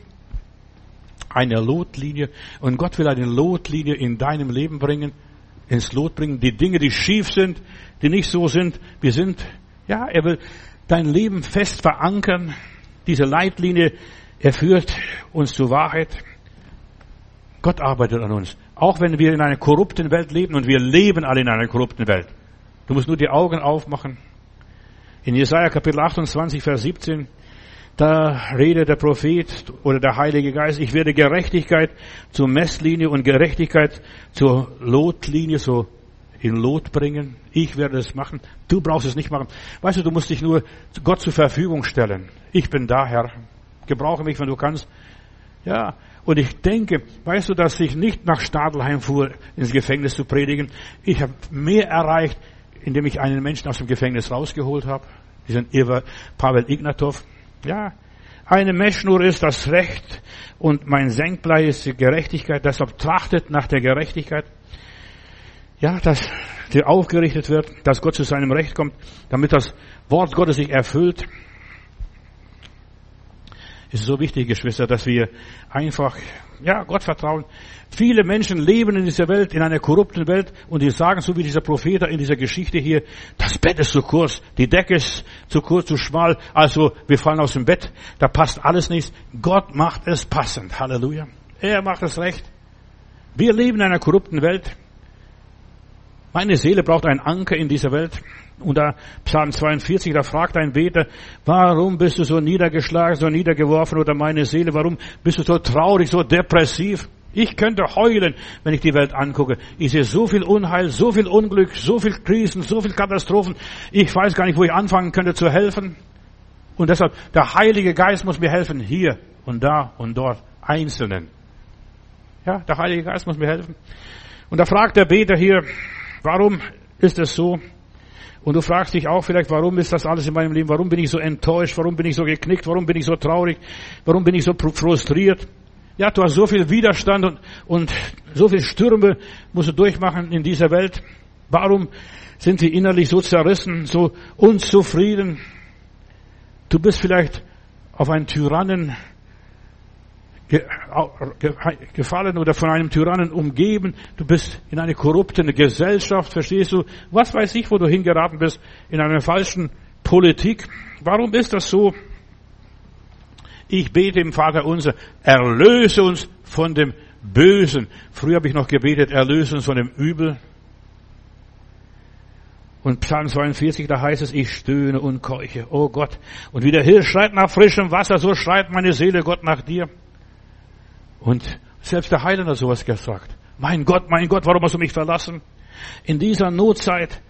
Eine Lotlinie. Und Gott will eine Lotlinie in deinem Leben bringen ins Lot bringen, die Dinge, die schief sind, die nicht so sind, wie sind. Ja, er will dein Leben fest verankern. Diese Leitlinie, er führt uns zur Wahrheit. Gott arbeitet an uns. Auch wenn wir in einer korrupten Welt leben und wir leben alle in einer korrupten Welt. Du musst nur die Augen aufmachen. In Jesaja Kapitel 28, Vers 17, da redet der Prophet oder der Heilige Geist, ich werde Gerechtigkeit zur Messlinie und Gerechtigkeit zur Lotlinie, so in Lot bringen. Ich werde es machen. Du brauchst es nicht machen. Weißt du, du musst dich nur Gott zur Verfügung stellen. Ich bin da, Herr. Gebrauche mich, wenn du kannst. Ja. Und ich denke, weißt du, dass ich nicht nach Stadelheim fuhr, ins Gefängnis zu predigen. Ich habe mehr erreicht, indem ich einen Menschen aus dem Gefängnis rausgeholt habe. Diesen Pavel Ignatov. Ja, eine Messschnur ist das Recht und mein Senkblei ist die Gerechtigkeit. Deshalb trachtet nach der Gerechtigkeit. Ja, dass sie aufgerichtet wird, dass Gott zu seinem Recht kommt, damit das Wort Gottes sich erfüllt. Es ist so wichtig, Geschwister, dass wir einfach, ja, Gott vertrauen. Viele Menschen leben in dieser Welt, in einer korrupten Welt, und die sagen, so wie dieser Prophet in dieser Geschichte hier, das Bett ist zu kurz, die Decke ist zu kurz, zu schmal, also wir fallen aus dem Bett, da passt alles nicht. Gott macht es passend. Halleluja. Er macht es recht. Wir leben in einer korrupten Welt. Meine Seele braucht einen Anker in dieser Welt. Und da Psalm 42, da fragt ein Beter, warum bist du so niedergeschlagen, so niedergeworfen oder meine Seele, warum bist du so traurig, so depressiv? Ich könnte heulen, wenn ich die Welt angucke. Ich sehe so viel Unheil, so viel Unglück, so viel Krisen, so viel Katastrophen. Ich weiß gar nicht, wo ich anfangen könnte zu helfen. Und deshalb, der Heilige Geist muss mir helfen, hier und da und dort, Einzelnen. Ja, der Heilige Geist muss mir helfen. Und da fragt der Beter hier, warum ist es so? Und du fragst dich auch vielleicht, warum ist das alles in meinem Leben? Warum bin ich so enttäuscht? Warum bin ich so geknickt? Warum bin ich so traurig? Warum bin ich so frustriert? Ja, du hast so viel Widerstand und, und so viel Stürme musst du durchmachen in dieser Welt. Warum sind wir innerlich so zerrissen, so unzufrieden? Du bist vielleicht auf einen Tyrannen gefallen oder von einem Tyrannen umgeben. Du bist in eine korrupte Gesellschaft, verstehst du? Was weiß ich, wo du hingeraten bist, in einer falschen Politik. Warum ist das so? Ich bete im Vater unser, erlöse uns von dem Bösen. Früher habe ich noch gebetet, erlöse uns von dem Übel. Und Psalm 42, da heißt es, ich stöhne und keuche. Oh Gott. Und wie der Hirsch schreit nach frischem Wasser, so schreit meine Seele Gott nach dir. Und selbst der Heiland hat sowas gesagt. Mein Gott, mein Gott, warum hast du mich verlassen? In dieser Notzeit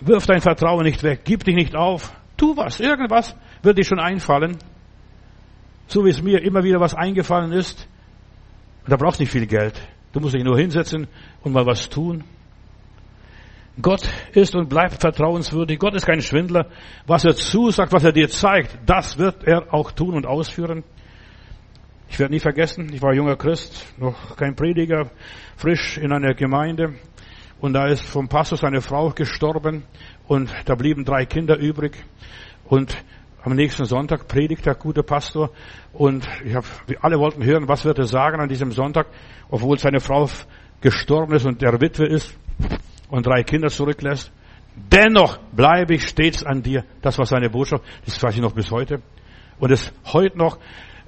wirf dein Vertrauen nicht weg, gib dich nicht auf, tu was, irgendwas wird dir schon einfallen. So wie es mir immer wieder was eingefallen ist. Da brauchst du nicht viel Geld. Du musst dich nur hinsetzen und mal was tun. Gott ist und bleibt vertrauenswürdig. Gott ist kein Schwindler. Was er zusagt, was er dir zeigt, das wird er auch tun und ausführen. Ich werde nie vergessen, ich war junger Christ, noch kein Prediger, frisch in einer Gemeinde. Und da ist vom Pastor seine Frau gestorben und da blieben drei Kinder übrig. Und am nächsten Sonntag predigt der gute Pastor und ich hab, alle wollten hören, was wird er sagen an diesem Sonntag, obwohl seine Frau gestorben ist und der Witwe ist und drei Kinder zurücklässt. Dennoch bleibe ich stets an dir. Das war seine Botschaft. Das weiß ich noch bis heute. Und es heute noch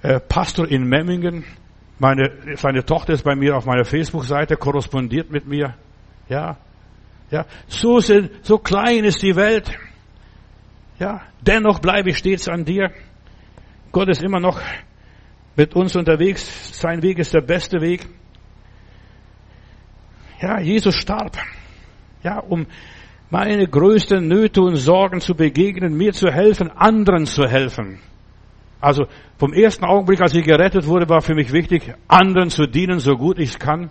äh, Pastor in Memmingen. Meine, seine Tochter ist bei mir auf meiner Facebook-Seite, korrespondiert mit mir. Ja, ja. So sind, so klein ist die Welt. Ja. Dennoch bleibe ich stets an dir. Gott ist immer noch mit uns unterwegs. Sein Weg ist der beste Weg. Ja, Jesus starb. Ja, um meine größten Nöte und Sorgen zu begegnen, mir zu helfen, anderen zu helfen. Also vom ersten Augenblick, als ich gerettet wurde, war für mich wichtig, anderen zu dienen, so gut ich kann.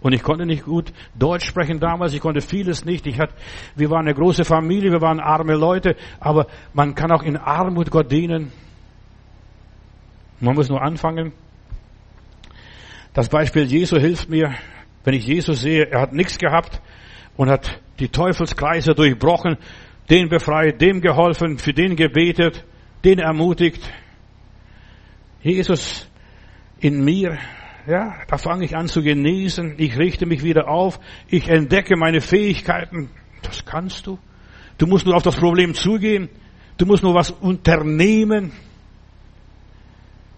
Und ich konnte nicht gut Deutsch sprechen damals, ich konnte vieles nicht. Ich hatte, wir waren eine große Familie, wir waren arme Leute, aber man kann auch in Armut Gott dienen. Man muss nur anfangen. Das Beispiel Jesu hilft mir, wenn ich Jesus sehe, er hat nichts gehabt und hat die Teufelskreise durchbrochen, den befreit, dem geholfen, für den gebetet, den ermutigt. Jesus in mir, ja, da fange ich an zu genießen, ich richte mich wieder auf, ich entdecke meine Fähigkeiten. Das kannst du. Du musst nur auf das Problem zugehen, du musst nur was unternehmen.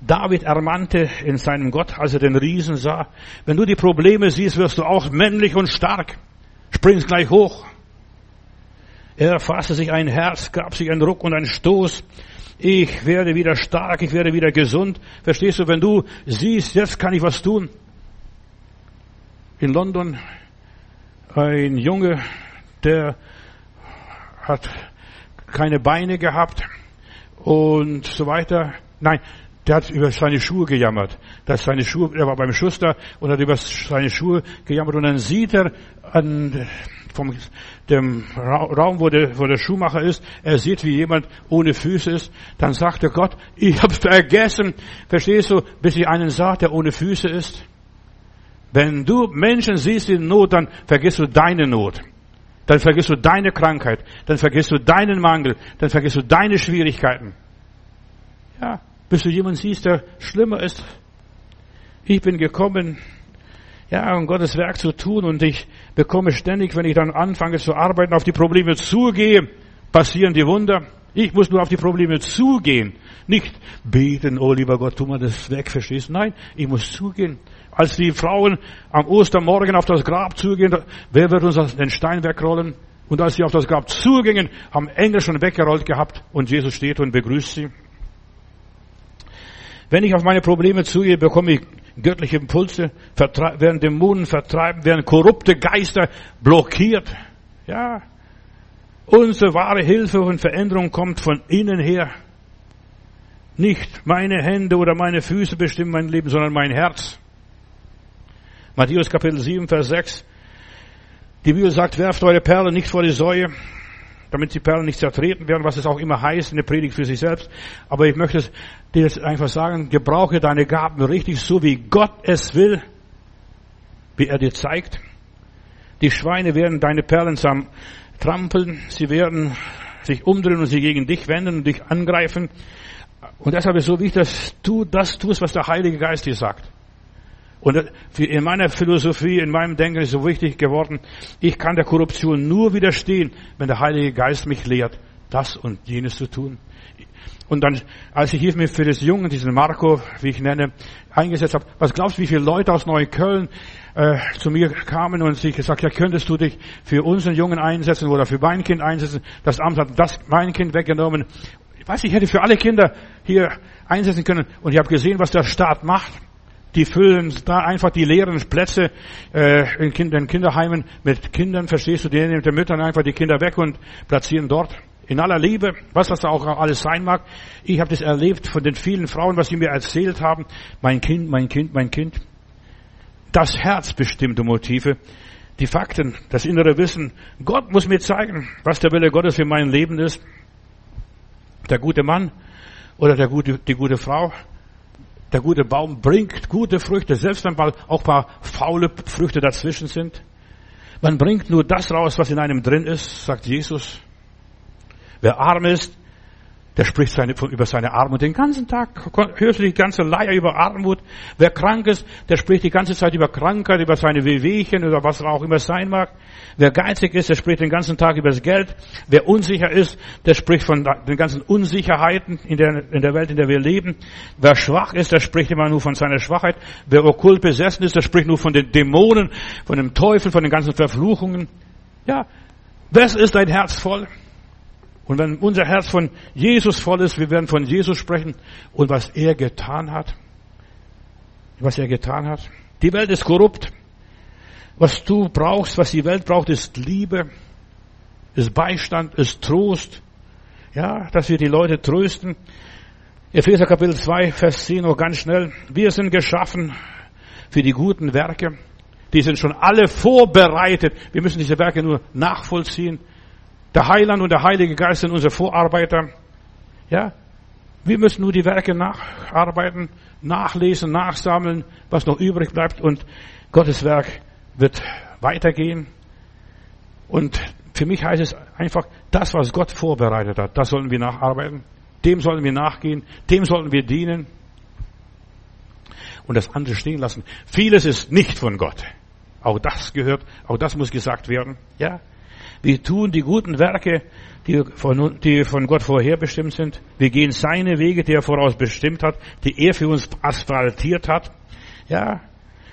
David ermannte in seinem Gott, als er den Riesen sah, wenn du die Probleme siehst, wirst du auch männlich und stark. Springst gleich hoch. Er fasste sich ein Herz, gab sich einen Ruck und einen Stoß. Ich werde wieder stark, ich werde wieder gesund. Verstehst du, wenn du siehst, jetzt kann ich was tun. In London ein Junge, der hat keine Beine gehabt und so weiter. Nein, der hat über seine Schuhe gejammert. Dass seine Schuhe, er war beim Schuster und hat über seine Schuhe gejammert und dann sieht er an vom dem Raum, wo der, wo der Schuhmacher ist, er sieht, wie jemand ohne Füße ist, dann sagt er Gott, ich hab's vergessen, verstehst du, bis ich einen sah, der ohne Füße ist. Wenn du Menschen siehst in Not, dann vergisst du deine Not. Dann vergisst du deine Krankheit. Dann vergisst du deinen Mangel. Dann vergisst du deine Schwierigkeiten. Ja, bis du jemanden siehst, der schlimmer ist. Ich bin gekommen, ja, um Gottes Werk zu tun und ich bekomme ständig, wenn ich dann anfange zu arbeiten, auf die Probleme zugehe, passieren die Wunder. Ich muss nur auf die Probleme zugehen. Nicht beten, oh lieber Gott, tu mal das weg, verstehst? Nein, ich muss zugehen. Als die Frauen am Ostermorgen auf das Grab zugehen, wer wird uns den Stein wegrollen? Und als sie auf das Grab zugingen, haben Engel schon weggerollt gehabt und Jesus steht und begrüßt sie. Wenn ich auf meine Probleme zugehe, bekomme ich göttliche Impulse, werden Dämonen vertreiben, werden korrupte Geister blockiert. Ja. Unsere wahre Hilfe und Veränderung kommt von innen her. Nicht meine Hände oder meine Füße bestimmen mein Leben, sondern mein Herz. Matthäus Kapitel 7, Vers 6. Die Bibel sagt, werft eure Perlen nicht vor die Säue. Damit die Perlen nicht zertreten werden, was es auch immer heißt, eine Predigt für sich selbst. Aber ich möchte dir jetzt einfach sagen, gebrauche deine Gaben richtig, so wie Gott es will, wie er dir zeigt. Die Schweine werden deine Perlen trampeln, sie werden sich umdrehen und sie gegen dich wenden und dich angreifen. Und deshalb ist es so wichtig, dass du das tust, was der Heilige Geist dir sagt. Und in meiner Philosophie, in meinem Denken ist so wichtig geworden, ich kann der Korruption nur widerstehen, wenn der Heilige Geist mich lehrt, das und jenes zu tun. Und dann, als ich hier mir für das Jungen, diesen Marco, wie ich nenne, eingesetzt habe, was glaubst du, wie viele Leute aus Neukölln äh, zu mir kamen und sich gesagt, ja, könntest du dich für unseren Jungen einsetzen oder für mein Kind einsetzen? Das Amt hat das mein Kind weggenommen. Ich weiß, ich hätte für alle Kinder hier einsetzen können. Und ich habe gesehen, was der Staat macht. Die füllen da einfach die leeren Plätze äh, in, in Kinderheimen mit Kindern, verstehst du, die nehmen den Müttern einfach die Kinder weg und platzieren dort. In aller Liebe, was das da auch alles sein mag. Ich habe das erlebt von den vielen Frauen, was sie mir erzählt haben. Mein Kind, mein Kind, mein Kind. Das Herz bestimmte Motive. Die Fakten, das innere Wissen. Gott muss mir zeigen, was der Wille Gottes für mein Leben ist. Der gute Mann oder der gute, die gute Frau der gute Baum bringt gute Früchte, selbst wenn auch paar faule Früchte dazwischen sind. Man bringt nur das raus, was in einem drin ist, sagt Jesus. Wer arm ist, der spricht seine, über seine Armut den ganzen Tag. Hörst du die ganze Leier über Armut? Wer krank ist, der spricht die ganze Zeit über Krankheit, über seine Wehwehchen oder was auch immer sein mag. Wer geizig ist, der spricht den ganzen Tag über das Geld. Wer unsicher ist, der spricht von den ganzen Unsicherheiten in der, in der Welt, in der wir leben. Wer schwach ist, der spricht immer nur von seiner Schwachheit. Wer okkult besessen ist, der spricht nur von den Dämonen, von dem Teufel, von den ganzen Verfluchungen. Ja, was ist dein Herz voll? Und wenn unser Herz von Jesus voll ist, wir werden von Jesus sprechen und was er getan hat. Was er getan hat. Die Welt ist korrupt. Was du brauchst, was die Welt braucht, ist Liebe, ist Beistand, ist Trost. Ja, dass wir die Leute trösten. Epheser Kapitel 2, Vers 10 noch ganz schnell. Wir sind geschaffen für die guten Werke. Die sind schon alle vorbereitet. Wir müssen diese Werke nur nachvollziehen. Der Heiland und der Heilige Geist sind unsere Vorarbeiter. Ja, wir müssen nur die Werke nacharbeiten, nachlesen, nachsammeln, was noch übrig bleibt und Gottes Werk wird weitergehen. Und für mich heißt es einfach, das, was Gott vorbereitet hat, das sollen wir nacharbeiten. Dem sollen wir nachgehen, dem sollten wir dienen und das andere stehen lassen. Vieles ist nicht von Gott. Auch das gehört, auch das muss gesagt werden. Ja, wir tun die guten Werke, die von, die von Gott vorherbestimmt sind. Wir gehen seine Wege, die er voraus bestimmt hat, die er für uns asphaltiert hat. Ja,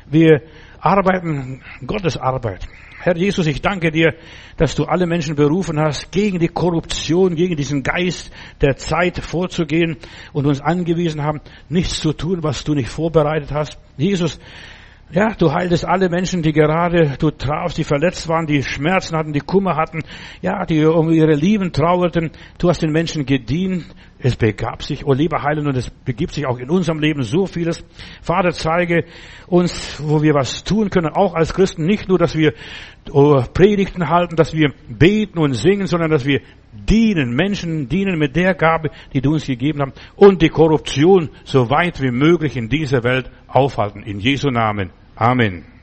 wir arbeiten Gottes Arbeit. Herr Jesus, ich danke dir, dass du alle Menschen berufen hast, gegen die Korruption, gegen diesen Geist der Zeit vorzugehen und uns angewiesen haben, nichts zu tun, was du nicht vorbereitet hast. Jesus, ja, du heiltest alle Menschen, die gerade du trafst, die verletzt waren, die Schmerzen hatten, die Kummer hatten, ja, die um ihre Lieben trauerten. Du hast den Menschen gedient. Es begab sich, oh lieber Heiland, und es begibt sich auch in unserem Leben so vieles. Vater, zeige uns, wo wir was tun können, auch als Christen. Nicht nur, dass wir oh, Predigten halten, dass wir beten und singen, sondern dass wir dienen, Menschen dienen mit der Gabe, die du uns gegeben hast und die Korruption so weit wie möglich in dieser Welt aufhalten. In Jesu Namen. Amen.